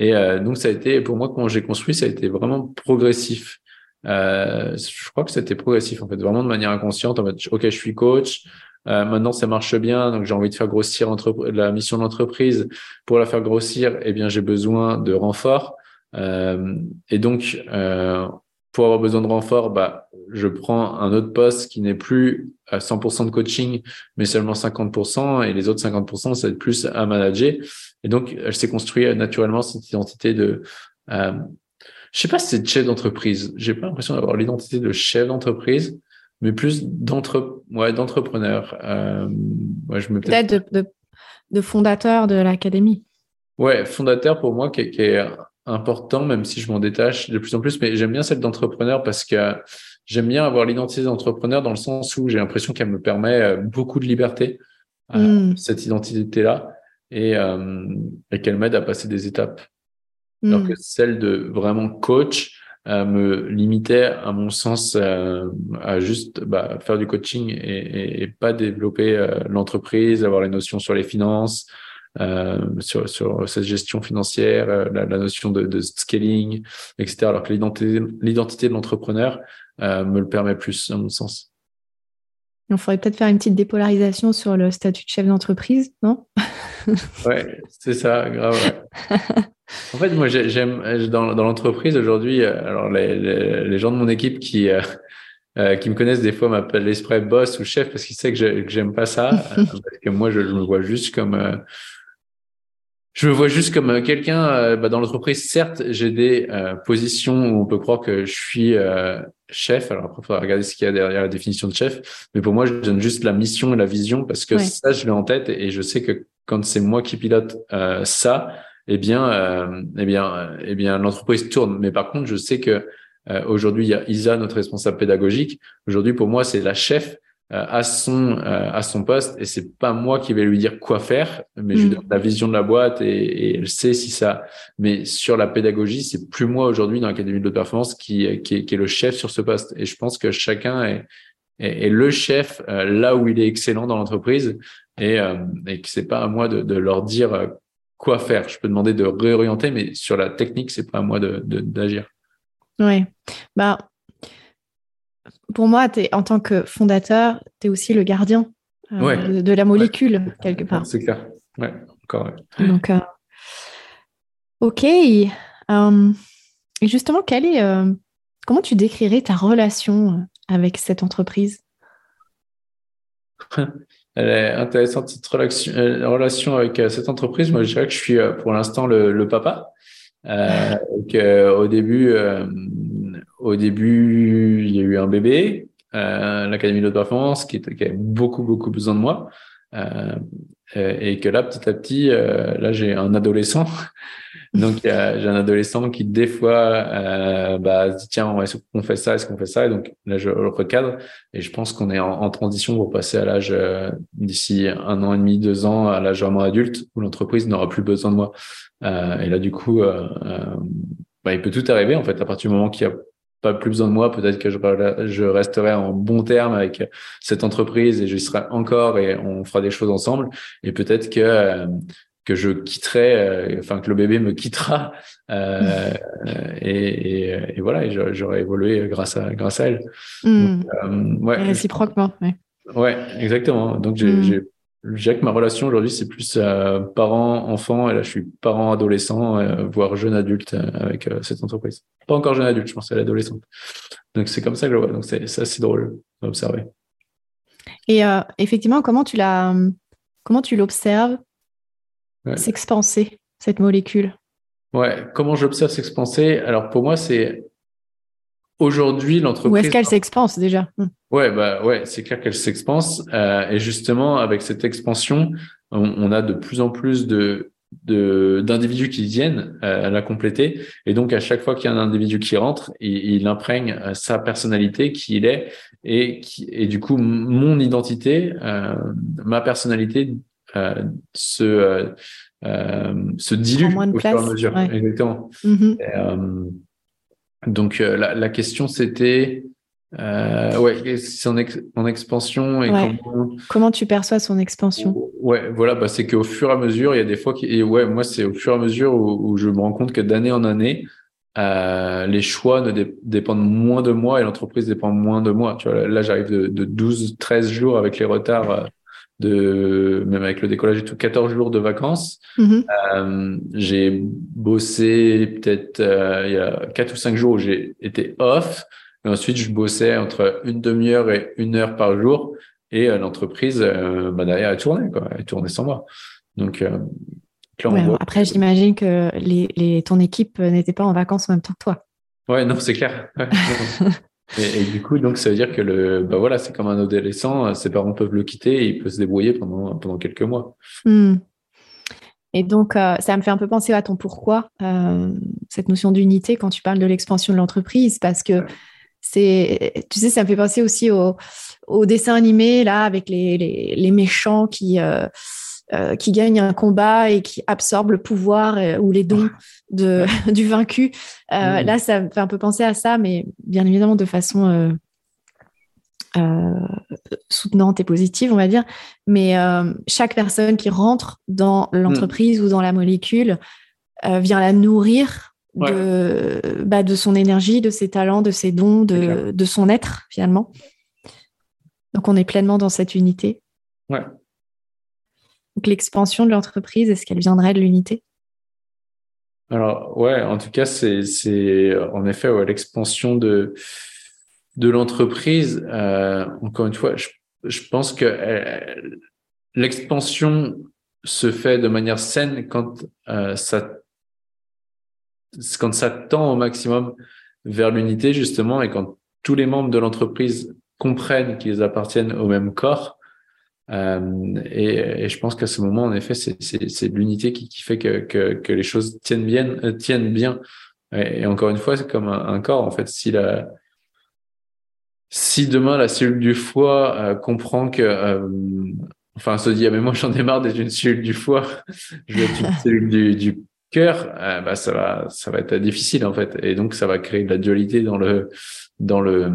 Et donc, ça a été, pour moi, quand j'ai construit, ça a été vraiment progressif. Je crois que c'était progressif en fait, vraiment de manière inconsciente. En fait, ok, je suis coach. Euh, maintenant, ça marche bien, donc j'ai envie de faire grossir la mission de l'entreprise. Pour la faire grossir, eh bien, j'ai besoin de renfort. Euh, et donc, euh, pour avoir besoin de renfort, bah, je prends un autre poste qui n'est plus à 100% de coaching, mais seulement 50%, et les autres 50%, ça va être plus à manager. Et donc, elle s'est construite naturellement cette identité de euh, je sais pas si c'est chef d'entreprise. J'ai pas l'impression d'avoir l'identité de chef d'entreprise, mais plus d'entre, ouais, d'entrepreneur. Euh, ouais, je me peut-être de, de, de, fondateur de l'académie. Ouais, fondateur pour moi qui est, qui est, important, même si je m'en détache de plus en plus. Mais j'aime bien celle d'entrepreneur parce que j'aime bien avoir l'identité d'entrepreneur dans le sens où j'ai l'impression qu'elle me permet euh, beaucoup de liberté, euh, hmm. cette identité-là, et, euh, et qu'elle m'aide à passer des étapes alors que hmm. celle de vraiment coach me limitait, à mon sens, euh, à juste bah, faire du coaching et, et, pas développer euh, l'entreprise, avoir les notions sur les finances, euh, sur, sur cette gestion financière, la, la, notion de, de, scaling, etc. Alors que l'identité de l'entrepreneur me le permet plus, à mon sens. Il faudrait peut-être faire une petite dépolarisation sur le statut de chef d'entreprise, non? Ouais, c'est ça, grave. <laughs> En fait, moi, j'aime dans, dans l'entreprise aujourd'hui. Euh, alors, les, les, gens de mon équipe qui euh, euh, qui me connaissent des fois m'appellent l'esprit boss ou chef parce qu'ils savent que j'aime pas ça. <laughs> parce que moi, je, me vois juste comme je me vois juste comme quelqu'un bah, dans l'entreprise. Certes, j'ai des positions où on peut croire que je suis chef. Alors après, il faudra regarder ce qu'il y a derrière la définition de chef. Mais pour moi, je donne juste la mission et la vision parce que ça, je l'ai en tête et je sais que quand c'est moi qui pilote ça, eh bien, euh, eh bien, eh bien, l'entreprise tourne. Mais par contre, je sais que euh, aujourd'hui, il y a Isa, notre responsable pédagogique. Aujourd'hui, pour moi, c'est la chef euh, à son à son poste et c'est pas moi qui vais lui dire quoi faire, mais je lui mm. donne la vision de la boîte et, et, elle sait si ça. Mais sur la pédagogie, c'est plus moi aujourd'hui dans l'académie de performance qui, qui, qui est le chef sur ce poste. Et je pense que chacun est est, le chef là où il est excellent dans l'entreprise et, et que c'est pas à moi de, de leur dire quoi faire. Je peux demander de réorienter, mais sur la technique, c'est pas à moi d'agir. De, d'agir. oui. Bah, pour moi, es, en tant que fondateur, tu es aussi le gardien euh, de, la molécule, quelque part. C'est clair. Ouais, encore. Donc, euh, ok. Euh, et justement, quelle est, comment tu décrirais ta relation avec cette entreprise? <laughs> Elle est intéressante cette relation, euh, relation avec euh, cette entreprise. Moi, je dirais que je suis euh, pour l'instant le, le, papa. Euh, <laughs> que, au début, euh, au début, il y a eu un bébé, euh, l'académie de performance qui, qui avait beaucoup beaucoup besoin de moi. et que là, petit à petit, là, j'ai un adolescent <laughs> donc, j'ai un adolescent qui, des fois, euh, bah, se dit, tiens, est-ce qu'on fait ça, est-ce qu'on fait ça? Et donc, là, je recadre. Et je pense qu'on est en, transition pour passer à l'âge, euh, d'ici un an et demi, deux ans, à l'âge vraiment adulte, où l'entreprise n'aura plus besoin de moi. Euh, et là, du coup, euh, euh, bah, il peut tout arriver, en fait, à partir du moment qu'il y a pas plus besoin de moi, peut-être que je, je resterai en bon terme avec cette entreprise et je serai encore et on fera des choses ensemble. Et peut-être que que je quitterai, euh, enfin que le bébé me quittera, euh, <laughs> et, et, voilà, j'aurais évolué grâce à grâce à elle. Hmm. Euh, ouais, Réciproquement. Ouais. ouais, exactement. Donc j'ai, hmm. j'ai que ma relation aujourd'hui, c'est plus euh, parent-enfant, et là, je suis parent-adolescent, voire jeune adulte avec cette entreprise. Pas encore jeune adulte, je pense à l'adolescente. Donc, c'est comme ça que je le vois. Donc, c'est, assez drôle d'observer. Et effectivement, comment tu l'as, comment tu l'observes s'expanser, cette molécule? Ouais, comment j'observe s'expanser? Alors pour moi, c'est aujourd'hui l'entreprise. Où est-ce qu'elle s'expanse déjà? Hmm. Ouais, bah ouais, c'est clair qu'elle s'expanse. Euh, et justement, avec cette expansion, on, a de plus en plus de d'individus qui viennent euh, la compléter et donc à chaque fois qu'il y a un individu qui rentre il, il imprègne euh, sa personnalité qui il est et qui et du coup mon identité euh, ma personnalité euh, se se dilue au fur et à mesure. Exactement. Mm-hmm. Donc la, la, question c'était euh, ouais, son en expansion et comment... comment... tu perçois son expansion? Ouais, voilà, bah, c'est qu'au fur et à mesure, il y a des fois qui, et ouais, moi c'est au fur et à mesure où, je me rends compte que d'année en année, euh, les choix ne dépendent moins de moi et l'entreprise dépend moins de moi. Tu vois, là, j'arrive de, de 12, 13 jours avec les retards de même avec le décollage et tout 14 jours de vacances. Mhm. euh, j'ai bossé peut-être euh, il y a quatre ou cinq jours où j'ai été off. Et ensuite je bossais entre une demi-heure et une heure par jour. Et euh, l'entreprise bah, derrière elle tournait quoi. Elle tournait sans moi. Donc euh, après j'imagine que les, les ton équipe n'était pas en vacances en même temps que toi. Ouais non c'est clair <laughs> Et, du coup, donc, ça veut dire que le, bah voilà, c'est comme un adolescent, ses parents peuvent le quitter et il peut se débrouiller pendant, pendant quelques mois. Hmm. Et donc, euh, ça me fait un peu penser à ton pourquoi, euh, cette notion d'unité quand tu parles de l'expansion de l'entreprise, parce que c'est, tu sais, ça me fait penser aussi au, au dessin animé, là, avec les, les, les méchants qui, euh, euh, qui gagne un combat et qui absorbe le pouvoir euh, ou les dons de, <laughs> du vaincu. Euh, Là, ça me fait un peu penser à ça, mais bien évidemment de façon soutenante et positive, on va dire. Mais chaque personne qui rentre dans l'entreprise ou dans la molécule vient la nourrir de, bah, de son énergie, de ses talents, de ses dons, de, de son être finalement. Donc on est pleinement dans cette unité. Ouais. Donc l'expansion de l'entreprise, est-ce qu'elle viendrait de l'unité? Alors ouais, en tout cas, c'est en effet l'expansion de l'entreprise. Euh, encore une fois, je, je pense que euh, l'expansion se fait de manière saine quand euh, ça quand ça tend au maximum vers l'unité justement et quand tous les membres de l'entreprise comprennent qu'ils appartiennent au même corps euh, et, et, je pense qu'à ce moment, en effet, c'est l'unité qui, qui, fait que, que, que, les choses tiennent bien. Euh, tiennent bien. Et, encore une fois, c'est comme un, corps. En fait, si la, si demain la cellule du foie euh, comprend que, euh, enfin, se dit ah mais moi j'en ai marre d'être une cellule du foie, <laughs> je vais être une <laughs> cellule du, du cœur, bah ça va, ça va être difficile en fait. Et donc ça va créer de la dualité dans le, dans le,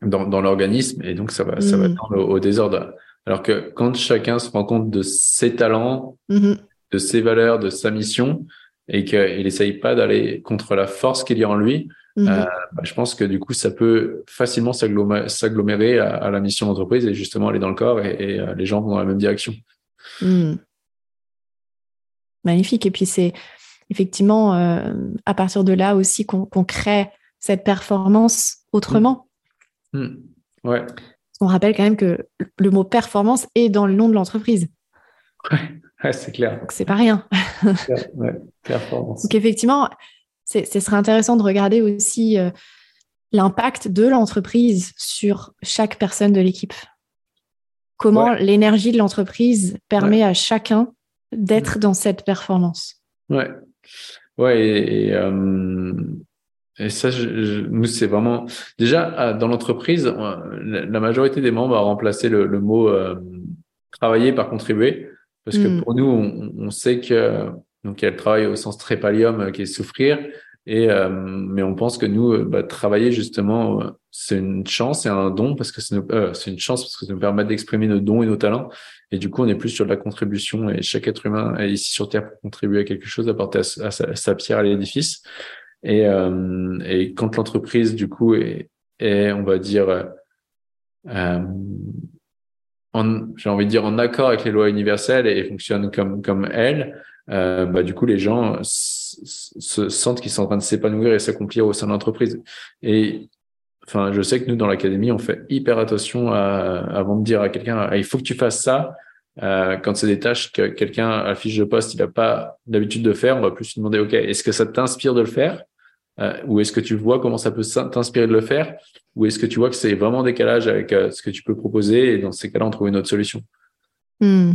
dans, dans l'organisme et donc ça va, ça va être mm. au désordre. Alors que quand chacun se rend compte de ses talents, mm-hmm. de ses valeurs, de sa mission, et qu'il n'essaye pas d'aller contre la force qu'il y a en lui, mm-hmm. euh, bah, je pense que du coup, ça peut facilement s'agglomérer à, la mission d'entreprise et justement aller dans le corps et, euh, les gens vont dans la même direction. Mm. Magnifique. Et puis c'est effectivement euh, à partir de là aussi qu'on crée cette performance autrement. Mm. Ouais. On rappelle quand même que le mot performance est dans le nom de l'entreprise. Ouais, c'est clair. Donc c'est pas rien. ouais, performance. Donc effectivement, ce serait intéressant de regarder aussi euh, l'impact de l'entreprise sur chaque personne de l'équipe. comment l'énergie de l'entreprise permet à chacun d'être dans cette performance. Ouais, ouais, et, et, ça, nous, c'est vraiment déjà dans l'entreprise, la majorité des membres a remplacé le, mot travailler par contribuer, parce que hmm. pour nous, on, on, sait que donc il y a le travail au sens trépalium qui est souffrir, et euh, mais on pense que nous, euh, bah, travailler justement, euh, c'est une chance et un don parce que c'est une chance parce que ça nous permet d'exprimer nos dons et nos talents. Et du coup, on est plus sur de la contribution et chaque être humain est ici sur Terre pour contribuer à quelque chose, apporter à, sa, pierre à l'édifice. Et, et quand l'entreprise, du coup, est, on va dire, j'ai envie de dire en accord avec les lois universelles et, fonctionne comme comme elles, bah du coup les gens se sentent qu'ils sont en train de s'épanouir et s'accomplir au sein de l'entreprise. Et enfin, je sais que nous, dans l'académie, on fait hyper attention avant de dire à quelqu'un, ah, il faut que tu fasses ça. Euh, quand c'est des tâches que quelqu'un à fiche de poste, il n'a pas l'habitude de faire, on va plus lui demander, OK, est-ce que ça t'inspire de le faire? Euh, ou est-ce que tu vois comment ça peut t'inspirer de le faire? Ou est-ce que tu vois que c'est vraiment décalage avec euh, ce que tu peux proposer? Et dans ces cas-là, on trouve une autre solution? Hmm.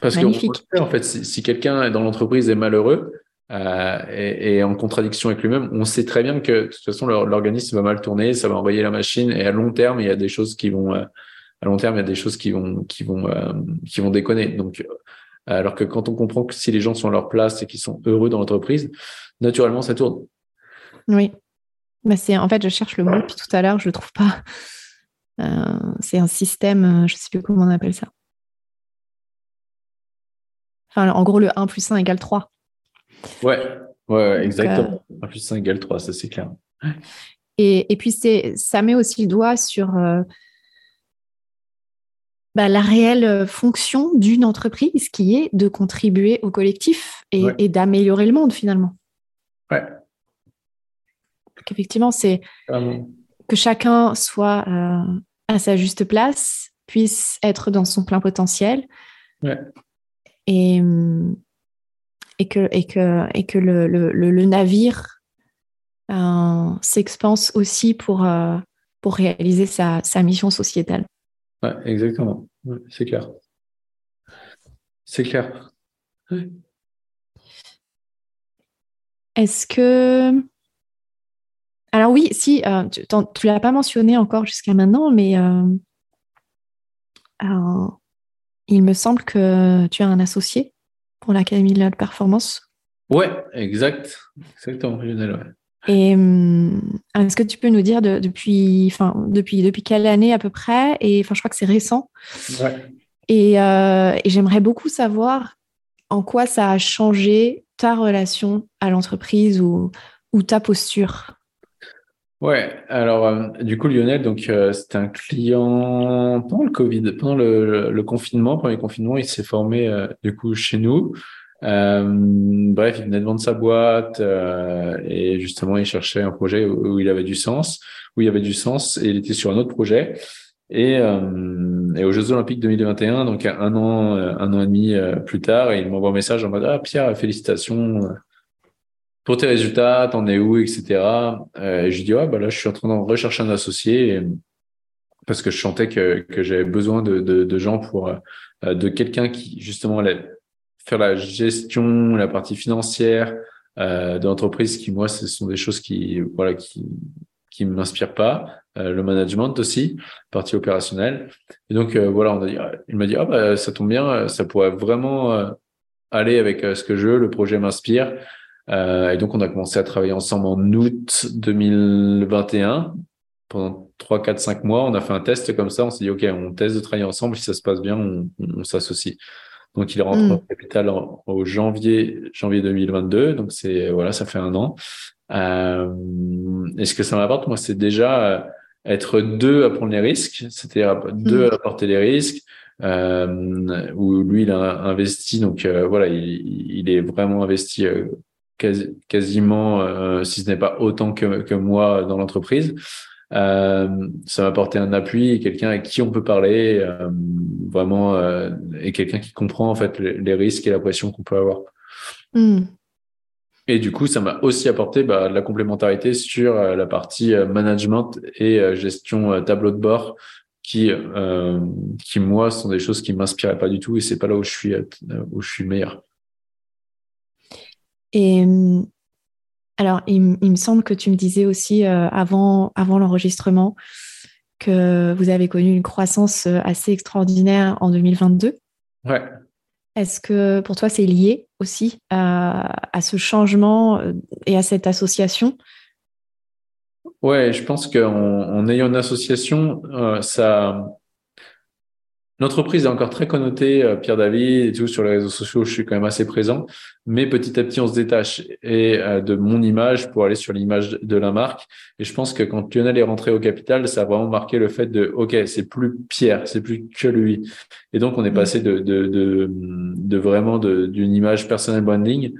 Parce que en fait, si, quelqu'un dans l'entreprise est malheureux euh, et, en contradiction avec lui-même, on sait très bien que de toute façon l'organisme va mal tourner, ça va envoyer la machine et à long terme il y a des choses qui vont euh, à long terme il y a des choses qui vont qui vont euh, qui vont déconner. Donc euh, alors que quand on comprend que si les gens sont à leur place et qu'ils sont heureux dans l'entreprise, naturellement ça tourne. Oui. Bah c'est en fait je cherche le mot puis tout à l'heure je le trouve pas. c'est un système, je sais plus comment on appelle ça en gros, le 1 plus 1 égale 3. Ouais, ouais exactement. 1 euh, plus 1 égale 3, ça c'est clair. Et, et puis, ça met aussi le doigt sur euh, bah, la réelle fonction d'une entreprise qui est de contribuer au collectif et, d'améliorer le monde finalement. Ouais. Donc, effectivement, c'est que chacun soit euh, à sa juste place, puisse être dans son plein potentiel. Ouais et, et que, et que, et que le, le, le navire euh, s'expanse aussi pour, euh, pour réaliser sa, sa, mission sociétale. Ouais, exactement, c'est clair. C'est clair. Est-ce que... Alors oui, si, euh, tu ne l'as pas mentionné encore jusqu'à maintenant, mais euh, il me semble que tu as un associé pour l'Académie de la performance. Ouais, exact. Exactement, Lionel. Et hum, est-ce que tu peux nous dire depuis, enfin, depuis, depuis quelle année à peu près? Et enfin, je crois que c'est récent. Ouais. Et, euh, et j'aimerais beaucoup savoir en quoi ça a changé ta relation à l'entreprise ou, ta posture? Ouais, alors euh, du coup Lionel, donc euh, c'était un client pendant le Covid, pendant le, confinement, confinement, il s'est formé euh, du coup chez nous. bref, il venait de vendre sa boîte et justement il cherchait un projet où, il avait du sens, où il avait du sens et il était sur un autre projet. Et, et aux Jeux Olympiques 2021, donc un an, un an et demi plus tard, il m'envoie un message en mode ah Pierre, félicitations pour tes résultats, t'en es où, etc. Euh, et je dis ouais, bah là, je suis en train de rechercher un associé parce que je sentais que, que j'avais besoin de, de, de, gens pour euh, de quelqu'un qui justement allait faire la gestion, la partie financière euh, de l'entreprise, qui moi, ce sont des choses qui voilà qui qui m'inspirent pas. Euh, le management aussi, partie opérationnelle. Et donc euh, voilà, on a dit, il m'a dit ah bah ça tombe bien, ça pourrait vraiment aller avec ce que je veux, le projet m'inspire. Euh, et donc, on a commencé à travailler ensemble en août 2021. Pendant 3, 4, 5 mois, on a fait un test comme ça. On s'est dit, OK, on teste de travailler ensemble. Si ça se passe bien, on, on, s'associe. Donc, il rentre au mm. capital en, au janvier, janvier 2022. Donc, c'est, voilà, ça fait un an. Euh, et ce que ça m'apporte, moi, c'est déjà euh, être deux à prendre les risques, c'est-à-dire deux mm. à porter les risques, euh, où lui, il a investi. Donc, euh, voilà, il, il, est vraiment investi euh, quasiment, si ce n'est pas autant que, que moi dans l'entreprise. Ça m'a apporté un appui et quelqu'un avec qui on peut parler, vraiment, et quelqu'un qui comprend en fait les, risques et la pression qu'on peut avoir. Hmm. Et du coup, ça m'a aussi apporté bah, de la complémentarité sur la partie management et gestion tableau de bord qui, qui moi, sont des choses qui m'inspiraient pas du tout et c'est pas là où je suis, où je suis meilleur. Et alors, il, me semble que tu me disais aussi avant, avant l'enregistrement que vous avez connu une croissance assez extraordinaire en 2022. Ouais. Est-ce que pour toi, c'est lié aussi à, ce changement euh, et à cette association? Ouais, je pense qu'en ayant une association, euh, ça, L'entreprise est encore très connotée, euh, Pierre David et tout sur les réseaux sociaux, je suis quand même assez présent, mais petit à petit on se détache et euh, de mon image pour aller sur l'image de la marque. Et je pense que quand Lionel est rentré au capital, ça a vraiment marqué le fait de ok, c'est plus Pierre, c'est plus que lui. Et donc on est mm. passé de de de, de vraiment d'une image personnelle branding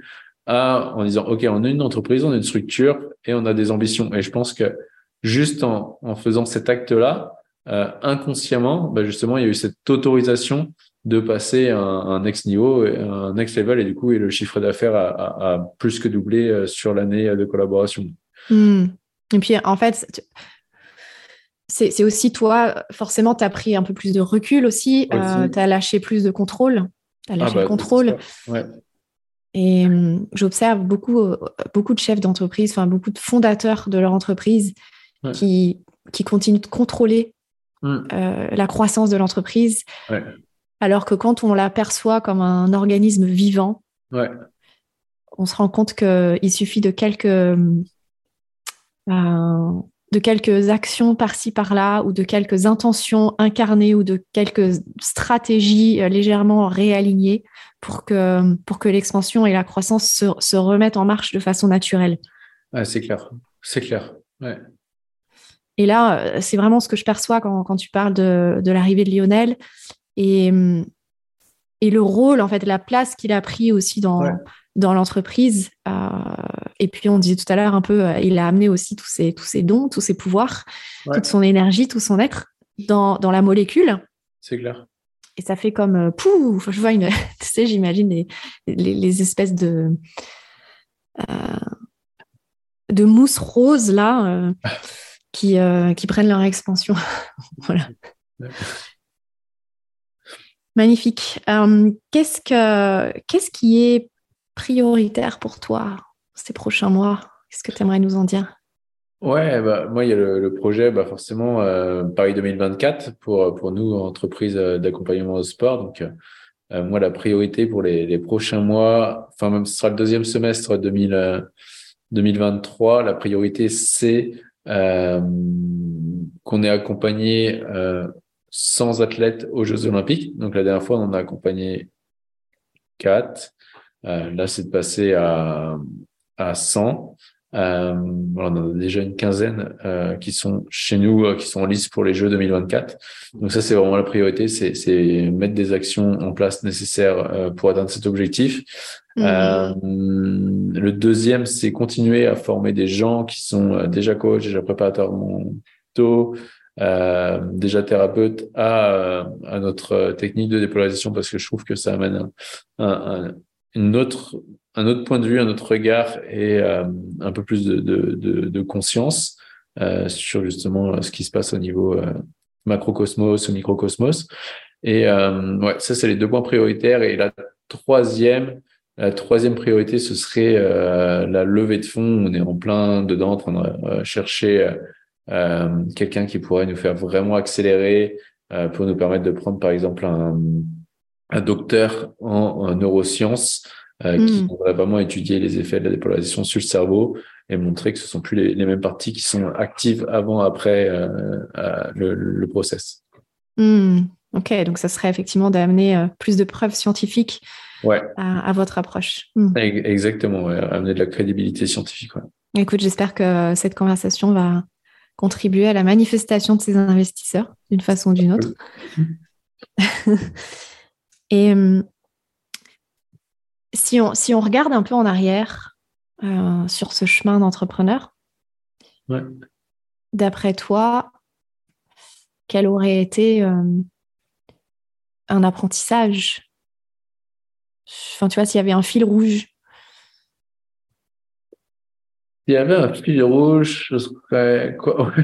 à en disant ok, on a une entreprise, on a une structure et on a des ambitions. Et je pense que juste en, en faisant cet acte là euh, inconsciemment, bah justement, il y a eu cette autorisation de passer un, un next niveau, un next level, et du coup, et le chiffre d'affaires a, a, plus que doublé euh, sur l'année de collaboration. Hmm. Et puis, en fait, c'est aussi toi, forcément, tu as pris un peu plus de recul aussi, euh, tu as lâché plus de contrôle, tu as lâché ah le bah, contrôle. Ouais. Et j'observe beaucoup, beaucoup de chefs d'entreprise, enfin beaucoup de fondateurs de leur entreprise qui, qui continuent de contrôler Mm. Euh, la croissance de l'entreprise. Alors que quand on l'aperçoit comme un organisme vivant, on se rend compte qu'il suffit de quelques, euh, de quelques actions par-ci par-là, ou de quelques intentions incarnées, ou de quelques stratégies euh, légèrement réalignées pour que, pour que l'expansion et la croissance se, se, remettent en marche de façon naturelle. c'est clair, c'est clair. Ouais. Et là, euh, c'est vraiment ce que je perçois quand, tu parles de, l'arrivée de Lionel et, et le rôle, en fait, la place qu'il a pris aussi dans, dans l'entreprise. Euh, et puis, on disait tout à l'heure un peu, euh, il a amené aussi tous ses, tous ses dons, tous ses pouvoirs, toute son énergie, tout son être dans, dans la molécule. C'est clair. Et ça fait comme, pouf, je vois une, <laughs> tu sais, j'imagine les, les, espèces de, de mousse rose là. <laughs> qui, euh, qui prennent leur expansion. <laughs> voilà. Magnifique. Euh, qu'est-ce, que, qu'est-ce qui est prioritaire pour toi ces prochains mois? Qu'est-ce que tu aimerais nous en dire? Ouais, bah, moi, il y a le, projet, bah, forcément, euh, Paris 2024 pour, pour nous, entreprise d'accompagnement au sport. Donc, moi, la priorité pour les, les, prochains mois, enfin, même ce sera le deuxième semestre 2000, 2023, la priorité, c'est euh, qu'on est accompagné euh, sans athlètes aux Jeux Olympiques. Donc la dernière fois, on en a accompagné quatre. Euh, là, c'est de passer à, à 100. Euh, on a déjà une quinzaine euh, qui sont chez nous, euh, qui sont en liste pour les Jeux 2024. Donc ça, c'est vraiment la priorité, c'est mettre des actions en place nécessaires pour atteindre cet objectif. Mmh. le deuxième, c'est continuer à former des gens qui sont déjà coachs, déjà préparateurs mentaux, euh, déjà thérapeutes à, à notre technique de dépolarisation parce que je trouve que ça amène un, un, une autre un autre point de vue, un autre regard et euh, un peu plus de, de, de, de conscience euh, sur justement euh, ce qui se passe au niveau euh, macrocosmos ou microcosmos. Et euh, ouais, ça c'est les deux points prioritaires. Et la troisième, la troisième priorité, ce serait la levée de fonds. On est en plein dedans, en train de chercher quelqu'un qui pourrait nous faire vraiment accélérer pour nous permettre de prendre par exemple un, un docteur en, en neurosciences euh, qui hmm. vont vraiment étudier les effets de la dépolarisation sur le cerveau et montrer que ce sont plus les, les mêmes parties qui sont actives avant, après euh, euh, le, le, process. Hmm. Ok, donc ça serait effectivement d'amener plus de preuves scientifiques ouais. à, à, votre approche. Hmm. Exactement, ouais. amener de la crédibilité scientifique. Ouais. Écoute, j'espère que cette conversation va contribuer à la manifestation de ces investisseurs d'une façon ou d'une autre. <laughs> et si on, si on regarde un peu en arrière euh, sur ce chemin d'entrepreneur, d'après toi, quel aurait été euh, un apprentissage Enfin, tu vois, s'il y avait un fil rouge. S'il y avait un fil rouge, je serais quoi? <laughs>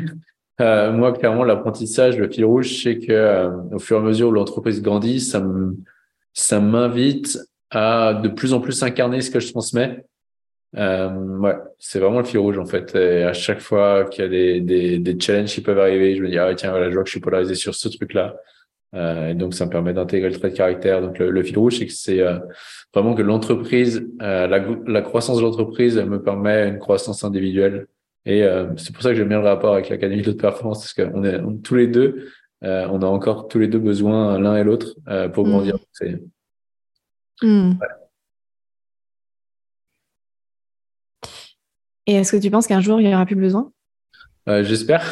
Euh, Moi, clairement, l'apprentissage, le fil rouge, c'est que euh, au fur et à mesure où l'entreprise grandit, ça m'invite à de plus en plus incarner ce que je transmets. Euh, ouais, c'est vraiment le fil rouge en fait. À chaque fois qu'il y a des, des, challenges qui peuvent arriver, je me dis ah tiens voilà, je vois que je suis polarisé sur ce truc-là. Euh, et donc ça me permet d'intégrer le trait de caractère. Donc le, fil rouge, c'est que c'est euh, vraiment que l'entreprise, euh, la, la, croissance de l'entreprise me permet une croissance individuelle. Et c'est pour ça que j'aime bien le rapport avec l'académie de performance, parce qu'on est tous les deux, on a encore tous les deux besoin l'un et l'autre pour grandir. Mmh. Ouais. Et est-ce que tu penses qu'un jour, il n'y aura plus besoin? Euh, J'espère.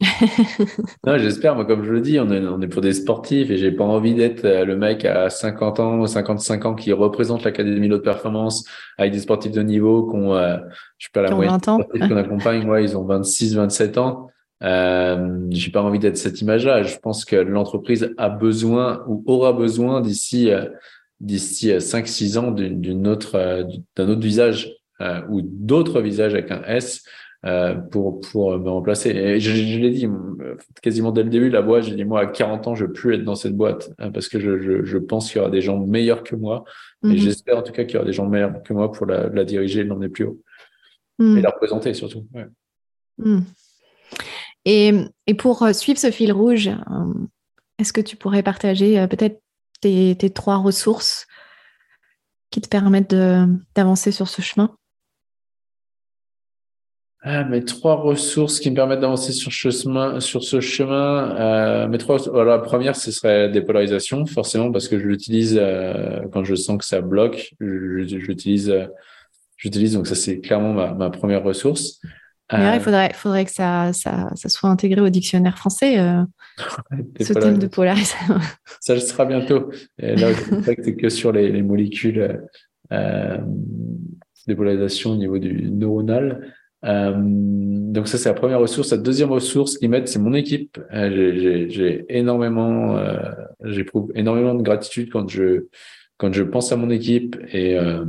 <laughs> non, j'espère. Moi, comme je le dis, on est, on est pour des sportifs et j'ai pas envie d'être euh, le mec à 50 ans ou 55 ans qui représente l'Académie de performance avec des sportifs de niveau qui ont, euh, je sais pas, la moyenne qu'on accompagne, ouais, ils ont 26, 27 ans. Euh, j'ai pas envie d'être cette image-là. Je pense que l'entreprise a besoin ou aura besoin d'ici euh, d'ici 5 6 ans d'une autre d'un autre visage euh, ou d'autres visages avec un S pour pour me remplacer. Et je, je l'ai dit quasiment dès le début de la boîte, j'ai dit moi à 40 ans je veux plus être dans cette boîte hein, parce que je, je, je pense qu'il y aura des gens meilleurs que moi et mhm. j'espère en tout cas qu'il y aura des gens meilleurs que moi pour la, la diriger et l'emmener plus haut mhm. et la représenter surtout. Ouais. Mhm. Et, et, pour euh, suivre ce fil rouge, est-ce que tu pourrais partager peut-être tes, tes, trois ressources qui te permettent d'avancer sur ce chemin? Ah, mes trois ressources qui me permettent d'avancer sur, chemin, sur ce chemin. Euh, mes trois, la première, ce serait dépolarisation, forcément, parce que je l'utilise euh, quand je sens que ça bloque. J'utilise, euh, j'utilise. Donc ça, c'est clairement ma, ma, première ressource. Euh, il faudrait, faudrait que ça, ça, ça, soit intégré au dictionnaire français, euh, <laughs> ce thème de polarisation. ça le sera bientôt. Et là, <laughs> c'est que sur les, les molécules euh, dépolarisation au niveau du neuronal. Euh, donc ça, c'est la première ressource. La deuxième ressource qui m'aide, c'est mon équipe. Euh, j'ai énormément, euh, j'éprouve énormément de gratitude quand je quand je pense à mon équipe et euh,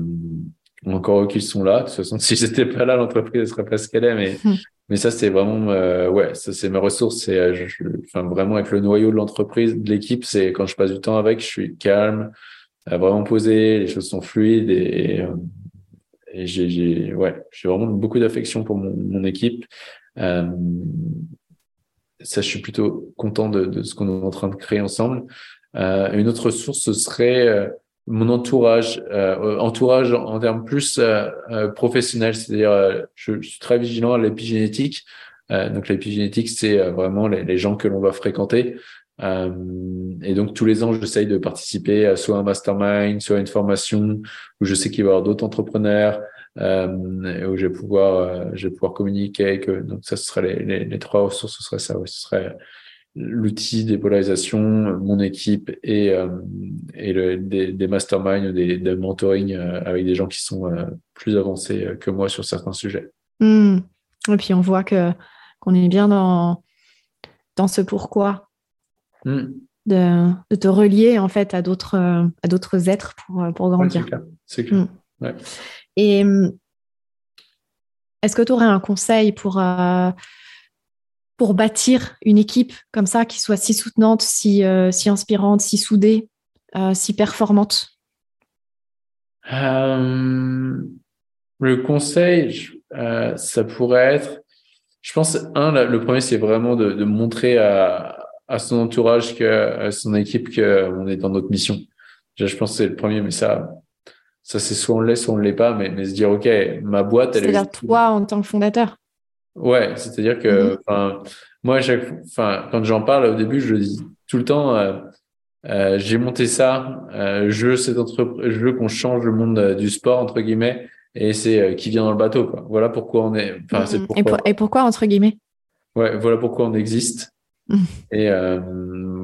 encore eux qu'ils sont là. De toute façon, <laughs> si j'étais pas là, l'entreprise ne serait pas ce qu'elle est. Mais hmm. mais ça, c'est vraiment euh, ouais, ça c'est ma ressource. C'est enfin vraiment avec le noyau de l'entreprise, de l'équipe. C'est quand je passe du temps avec, je suis calme, vraiment posé, les choses sont fluides et, et et j'ai ouais, vraiment beaucoup d'affection pour mon, mon équipe. Euh, ça, je suis plutôt content de, ce qu'on est en train de créer ensemble. Euh, une autre source, ce serait euh, mon entourage, entourage en termes plus euh, professionnels, c'est-à-dire je, suis très vigilant à l'épigénétique. donc l'épigénétique, c'est vraiment les, gens que l'on va fréquenter. Et donc tous les ans, j'essaye de participer à soit un mastermind, soit une formation où je sais qu'il va y avoir d'autres entrepreneurs, euh, où je vais pouvoir, euh, communiquer eux. Donc ça, ce serait les, trois ressources, ce serait ça. ce serait l'outil des polarisations, mon équipe et, euh, des, des masterminds, des, des mentoring euh, avec des gens qui sont euh, plus avancés que moi sur certains sujets. Mmh. Et puis on voit que qu'on est bien dans dans ce pourquoi. Mmh. De, de, te relier en fait à d'autres à d'autres êtres pour, pour grandir. c'est clair. Mmh. Ouais. Et est-ce que tu aurais un conseil pour, euh, pour bâtir une équipe comme ça qui soit si soutenante, si, euh, si inspirante, si soudée, euh, si performante? Le conseil, ça pourrait être, je pense, un, le premier, c'est vraiment de, de montrer à, à, son entourage, que, à son équipe qu'on est dans notre mission. je pense que c'est le premier, mais ça, ça c'est soit on l'est, soit on ne l'est pas, mais, mais se dire, OK, ma boîte, elle est. C'est-à-dire toi en tant que fondateur. Ouais, c'est-à-dire que, mm moi, enfin, quand j'en parle au début, je le dis tout le temps, euh, euh, j'ai monté ça, euh, je veux cette entreprise, je veux qu'on change le monde euh, du sport, entre guillemets, et c'est euh, qui vient dans le bateau, quoi. Voilà pourquoi on est, enfin, c'est pourquoi... Et, pour, et pourquoi, entre guillemets? Ouais, voilà pourquoi on existe. <laughs> Et euh,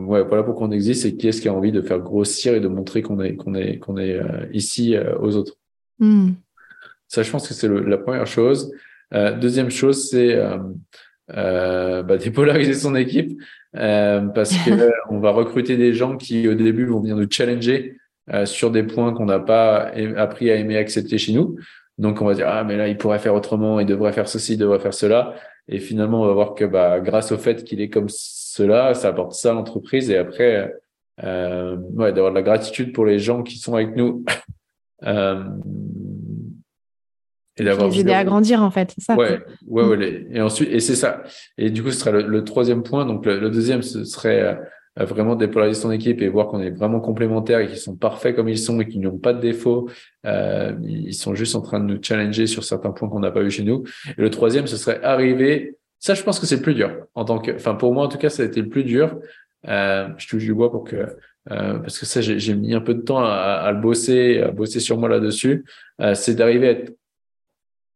ouais, voilà pourquoi on existe et qui est-ce qui a envie de faire grossir et de montrer qu'on est qu'on est qu'on est euh, ici euh, aux autres. Mm. Ça, je pense que c'est la première chose. Euh, deuxième chose, c'est bah, <laughs> dépolariser son équipe parce que <laughs> on va recruter des gens qui au début vont venir nous challenger sur des points qu'on n'a pas appris à aimer accepter chez nous. Donc on va dire ah mais là il pourrait faire autrement, il devrait faire ceci, il devrait faire cela. Et finalement, on va voir que bah, grâce au fait qu'il est comme cela, ça apporte ça à l'entreprise. Et après, euh, ouais, d'avoir de la gratitude pour les gens qui sont avec nous. <laughs> euh, et d'avoir les aider à grandir en fait, ça. Ouais, ouais, ouais. Et ensuite, et c'est ça. Et du coup, ce serait le, troisième point. Donc le, deuxième, ce serait euh, vraiment dépolariser son équipe et voir qu'on est vraiment complémentaires et qu'ils sont parfaits comme ils sont et qu'ils n'ont pas de défauts. Euh, ils sont juste en train de nous challenger sur certains points qu'on n'a pas vu chez nous. Et le troisième, ce serait arriver. Ça, je pense que c'est le plus dur. En tant que, enfin pour moi en tout cas, ça a été le plus dur. Euh, je touche du bois pour que euh, parce que ça, j'ai mis un peu de temps à, à, le bosser, à bosser sur moi là-dessus. Euh, c'est d'arriver à être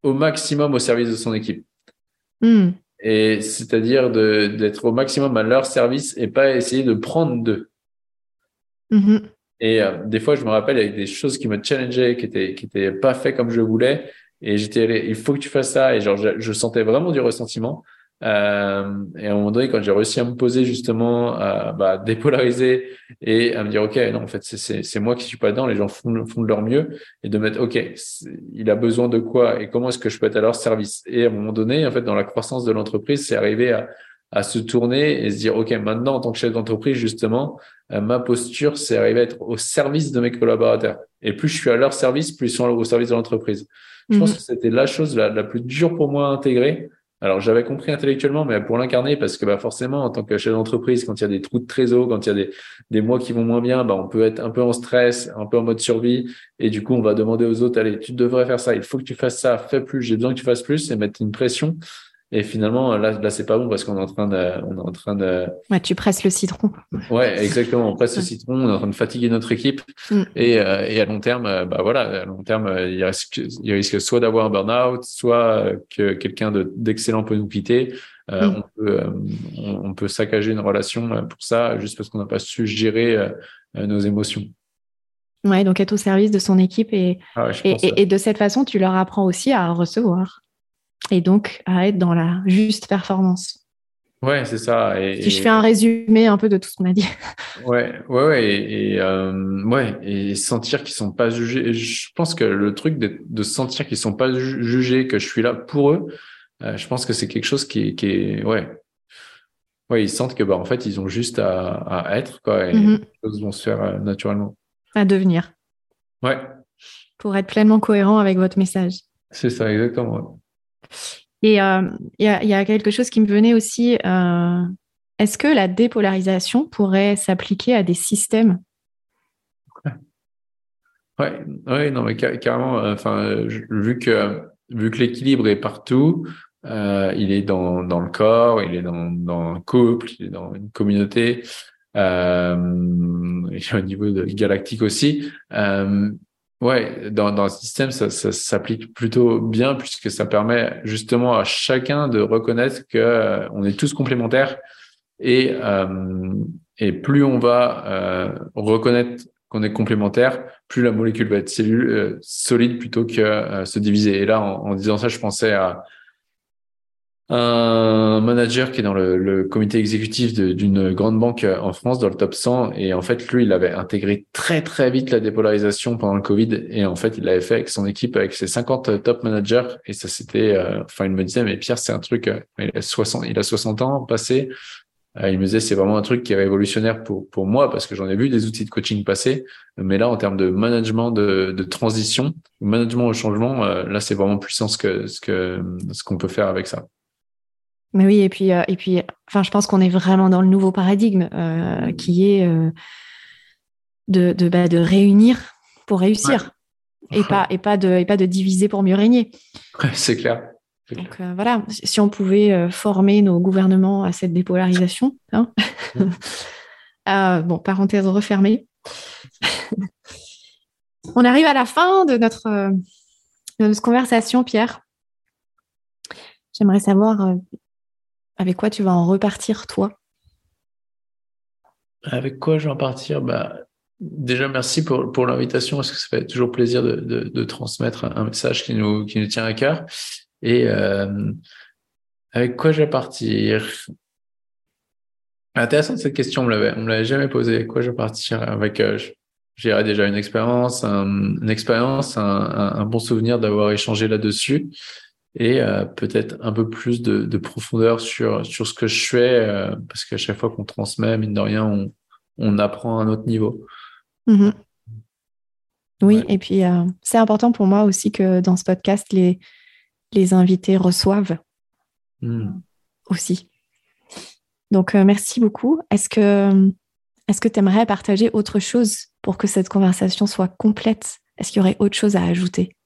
au maximum au service de son équipe. Hmm. Et c'est-à-dire d'être au maximum à leur service et pas essayer de prendre d'eux. Mm-hmm. Et euh, des fois, je me rappelle avec des choses qui me challengeaient, qui étaient qui étaient pas fait comme je voulais. Et j'étais, il faut que tu fasses ça. Et genre, je sentais vraiment du ressentiment. Euh, et à un moment donné, quand j'ai réussi à me poser justement, à bah, dépolariser et à me dire, OK, non, en fait, c'est moi qui suis pas dedans, les gens font, font de leur mieux, et de mettre, OK, il a besoin de quoi et comment est-ce que je peux être à leur service? Et à un moment donné, en fait, dans la croissance de l'entreprise, c'est arriver à, à se tourner et se dire, OK, maintenant, en tant que chef d'entreprise, justement, euh, ma posture, c'est arriver à être au service de mes collaborateurs. Et plus je suis à leur service, plus ils sont au service de l'entreprise. Je pense mhm. que c'était la chose la, la, plus dure pour moi à intégrer alors j'avais compris intellectuellement, mais pour l'incarner, parce que bah, forcément, en tant que chef d'entreprise, quand il y a des trous de trésor, quand il y a des, des mois qui vont moins bien, bah, on peut être un peu en stress, un peu en mode survie, et du coup on va demander aux autres, allez, tu devrais faire ça, il faut que tu fasses ça, fais plus, j'ai besoin que tu fasses plus, et mettre une pression. Et finalement, là, là c'est pas bon parce qu'on est en train de, on est en train de. Ouais, tu presses le citron. Ouais, exactement. On presse le citron. On est en train de fatiguer notre équipe. Mm. Et, euh, et à long terme, euh, bah voilà, à long terme, euh, il risque, il risque soit d'avoir un burn-out, soit que quelqu'un d'excellent peut nous quitter. Mm. on peut, on, peut saccager une relation pour ça, juste parce qu'on n'a pas su gérer nos émotions. Ouais, donc être au service de son équipe et, ah et, et de cette façon, tu leur apprends aussi à recevoir et donc à être dans la juste performance. Ouais, c'est ça. Et, si je fais un résumé un peu de tout ce qu'on a dit. <laughs> Ouais, ouais, ouais, et, euh, ouais, et sentir qu'ils sont pas jugés. Je pense que le truc de, de sentir qu'ils sont pas jugés, que je suis là pour eux, euh, je pense que c'est quelque chose qui, qui est, ouais, ouais, ils sentent que bah en fait ils ont juste à, à être quoi, et mm-hmm. les choses vont se faire euh, naturellement. À devenir. Ouais. Pour être pleinement cohérent avec votre message. C'est ça, exactement. Et euh, il y, a quelque chose qui me venait aussi. Euh, est-ce que la dépolarisation pourrait s'appliquer à des systèmes? Ouais, ouais, non, mais carrément. Euh, enfin, vu que vu que l'équilibre est partout, il est dans, dans le corps, il est dans, dans un couple, il est dans une communauté, euh, <laughs> au niveau de, galactique aussi. Ouais, dans, dans le système, ça, ça, s'applique plutôt bien puisque ça permet justement à chacun de reconnaître que euh, on est tous complémentaires et euh, et plus on va euh, reconnaître qu'on est complémentaires, plus la molécule va être euh, solide plutôt que se diviser. Et là, en, en, disant ça, je pensais à un manager qui est dans le, le comité exécutif d'une grande banque en France, dans le top 100. Et en fait, lui, il avait intégré très, très vite la dépolarisation pendant le Covid. Et en fait, il l'avait fait avec son équipe, avec ses 50 top managers. Et ça, c'était, euh, enfin, il me disait, mais Pierre, c'est un truc, euh, il a 60, il a 60 ans passé. Euh, il me disait, c'est vraiment un truc qui est révolutionnaire pour, pour moi parce que j'en ai vu des outils de coaching passer. Mais là, en termes de management de, de transition, management au changement, là, c'est vraiment puissant ce que, ce que, ce qu'on peut faire avec ça. Mais oui, et puis, euh, et puis enfin, je pense qu'on est vraiment dans le nouveau paradigme euh, qui est euh, de, de, bah, de, réunir pour réussir et, pas, et, pas de, et pas de diviser pour mieux régner. c'est clair. Donc voilà, si on pouvait former nos gouvernements à cette dépolarisation. Hein <laughs> bon, parenthèse refermée. <laughs> on arrive à la fin de notre, de notre conversation, Pierre. J'aimerais savoir avec quoi tu vas en repartir, toi? Avec quoi je vais en partir? Bah, Déjà, merci pour, pour l'invitation, parce que ça fait toujours plaisir de, de, transmettre un message qui nous, qui nous tient à cœur. Et euh, avec quoi je vais partir? Intéressante cette question, on on me l'avait jamais posée. Avec quoi je vais partir? Avec, euh, j'irai déjà une expérience, un, une expérience, un, bon souvenir d'avoir échangé là-dessus. Et euh, peut-être un peu plus de, de, profondeur sur, sur ce que je fais, euh, parce qu'à chaque fois qu'on transmet, mine de rien, on, on apprend à un autre niveau. Mhm. Oui, et puis euh, c'est important pour moi aussi que dans ce podcast, les, les invités reçoivent hmm. aussi. Donc, merci beaucoup. Est-ce que est-ce que tu aimerais partager autre chose pour que cette conversation soit complète? Est-ce qu'il y aurait autre chose à ajouter?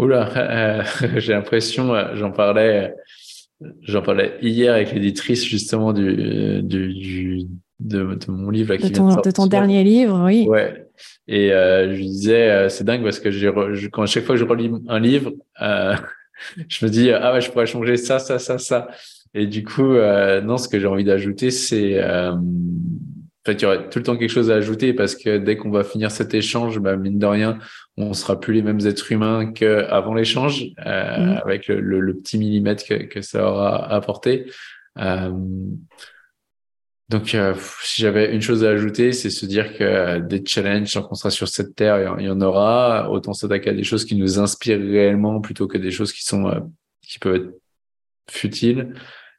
Oula, <laughs> euh, j'ai l'impression, euh, j'en parlais, j'en parlais hier avec l'éditrice justement du, du, de, mon livre. de, ton, de, ton, dernier livre, oui. Ouais. Et euh, je lui disais, c'est dingue parce que j'ai, quand à chaque fois que je relis un livre, <laughs> je me dis ah ouais, je pourrais changer ça, ça, ça, ça. Et du coup, euh, non, ce que j'ai envie d'ajouter, c'est euh, en fait, il y aurait tout le temps quelque chose à ajouter parce que dès qu'on va finir cet échange, bah, mine de rien, on sera plus les mêmes êtres humains qu'avant l'échange, euh, mm. avec le, le, petit millimètre que, que, ça aura apporté. Euh, donc, euh, si j'avais une chose à ajouter, c'est se dire que des challenges, quand on sera sur cette terre, il y en aura. Autant s'attaquer à des choses qui nous inspirent réellement plutôt que des choses qui sont euh, qui peuvent être futiles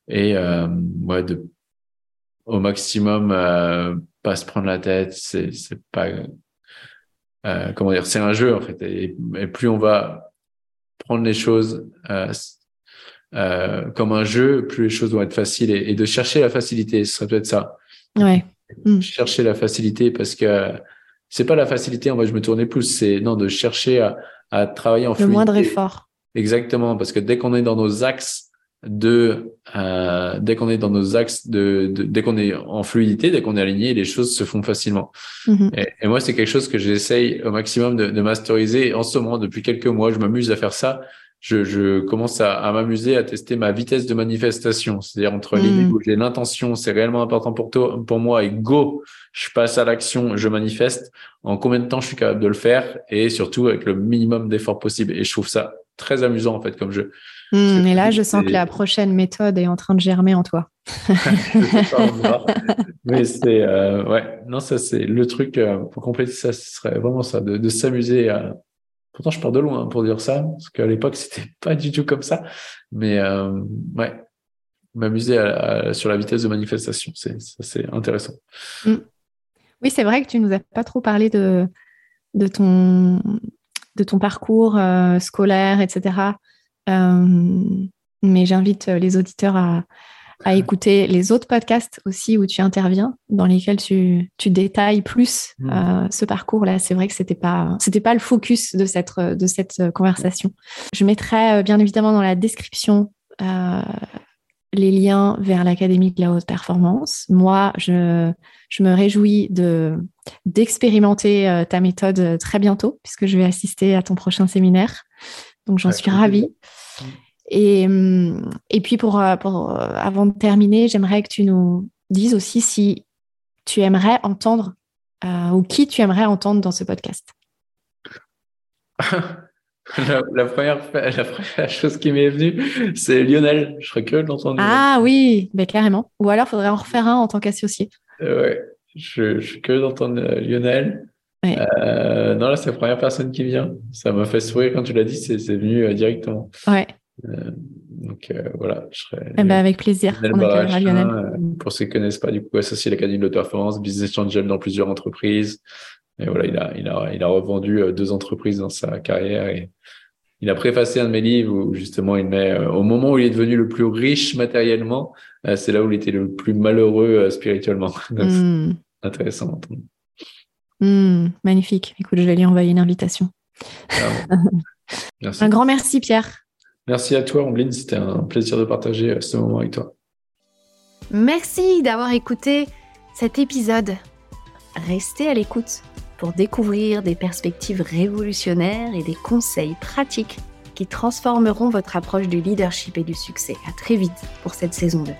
et euh, ouais, de au maximum euh, pas se prendre la tête. C'est pas euh, comment dire, c'est un jeu en fait. Et, plus on va prendre les choses euh, euh, comme un jeu, plus les choses vont être faciles et, de chercher la facilité, ce serait peut-être ça. Ouais. Mm. Chercher la facilité parce que c'est pas la facilité, on va je me tourner plus, c'est non de chercher à, à travailler en le moindre effort. Exactement, parce que dès qu'on est dans nos axes de euh, dès qu'on est dans nos axes de, dès qu'on est en fluidité dès qu'on est aligné les choses se font facilement. Mm-hmm. et, et, moi c'est quelque chose que j'essaye au maximum de, de masteriser. En ce moment depuis quelques mois je m'amuse à faire ça. Je, je commence à, à m'amuser à tester ma vitesse de manifestation. C'est-à-dire entre mm. les où j'ai l'intention c'est réellement important pour toi pour moi. Et go je passe à l'action je manifeste. En combien de temps je suis capable de le faire? Et surtout avec le minimum d'efforts possible. Et je trouve ça très amusant en fait comme jeu Hmm, et là, je sens que la prochaine méthode est en train de germer en toi. <laughs> Mais c'est euh, ouais, non, ça c'est le truc euh, pour compléter ça, ce serait vraiment ça, de, s'amuser. À... Pourtant, je pars de loin pour dire ça, parce qu'à l'époque <laughs> c'était pas du tout comme ça. Mais euh, ouais, m'amuser sur la vitesse de manifestation, c'est c'est intéressant. Hmm. Oui, c'est vrai que tu nous as pas trop parlé de de ton de ton parcours scolaire, etc. Euh, mais j'invite euh, les auditeurs à, écouter les autres podcasts aussi où tu interviens, dans lesquels tu, détailles plus mmh. euh, ce parcours-là. C'est vrai que c'était pas c'était pas le focus de cette de cette conversation. Je mettrai bien évidemment dans la description les liens vers l'Académie de la haute performance. Moi, je, je me réjouis de d'expérimenter ta méthode très bientôt, puisque je vais assister à ton prochain séminaire. Donc j'en suis ravie. Mm. Et, hum, et puis pour, euh, pour, euh, avant de terminer, j'aimerais que tu nous dises aussi si tu aimerais entendre euh, ou qui tu aimerais entendre dans ce podcast. <laughs> la, première, <laughs> la, chose qui m'est venue, c'est Lionel. Je serais curieux de l'entendre. Ah oui, mais carrément. Ou alors, il faudrait en refaire un en tant qu'associé. ouais, je, je, suis curieux d'entendre Lionel. Euh, non, là, c'est la première personne qui vient. Ça m'a fait sourire quand tu l'as dit, c'est venu euh, directement. Ouais. Euh, donc voilà, je serais. Eh ben, avec plaisir. On Lionel. pour ceux qui ne connaissent pas, du coup, associé à l'Académie de Performance, business angel dans plusieurs entreprises. Et voilà, il a, il a, il a revendu deux entreprises dans sa carrière et il a préfacé un de mes livres où justement il met au moment où il est devenu le plus riche matériellement, c'est là où il était le plus malheureux spirituellement. <laughs> Hmm. Intéressant. Hmm, magnifique. Écoute, je vais lui envoyer une invitation. <laughs> un grand merci, Pierre. Merci à toi, Ambline. C'était un plaisir de partager euh, ce moment avec toi. Merci d'avoir écouté cet épisode. Restez à l'écoute pour découvrir des perspectives révolutionnaires et des conseils pratiques qui transformeront votre approche du leadership et du succès. À très vite pour cette saison 2.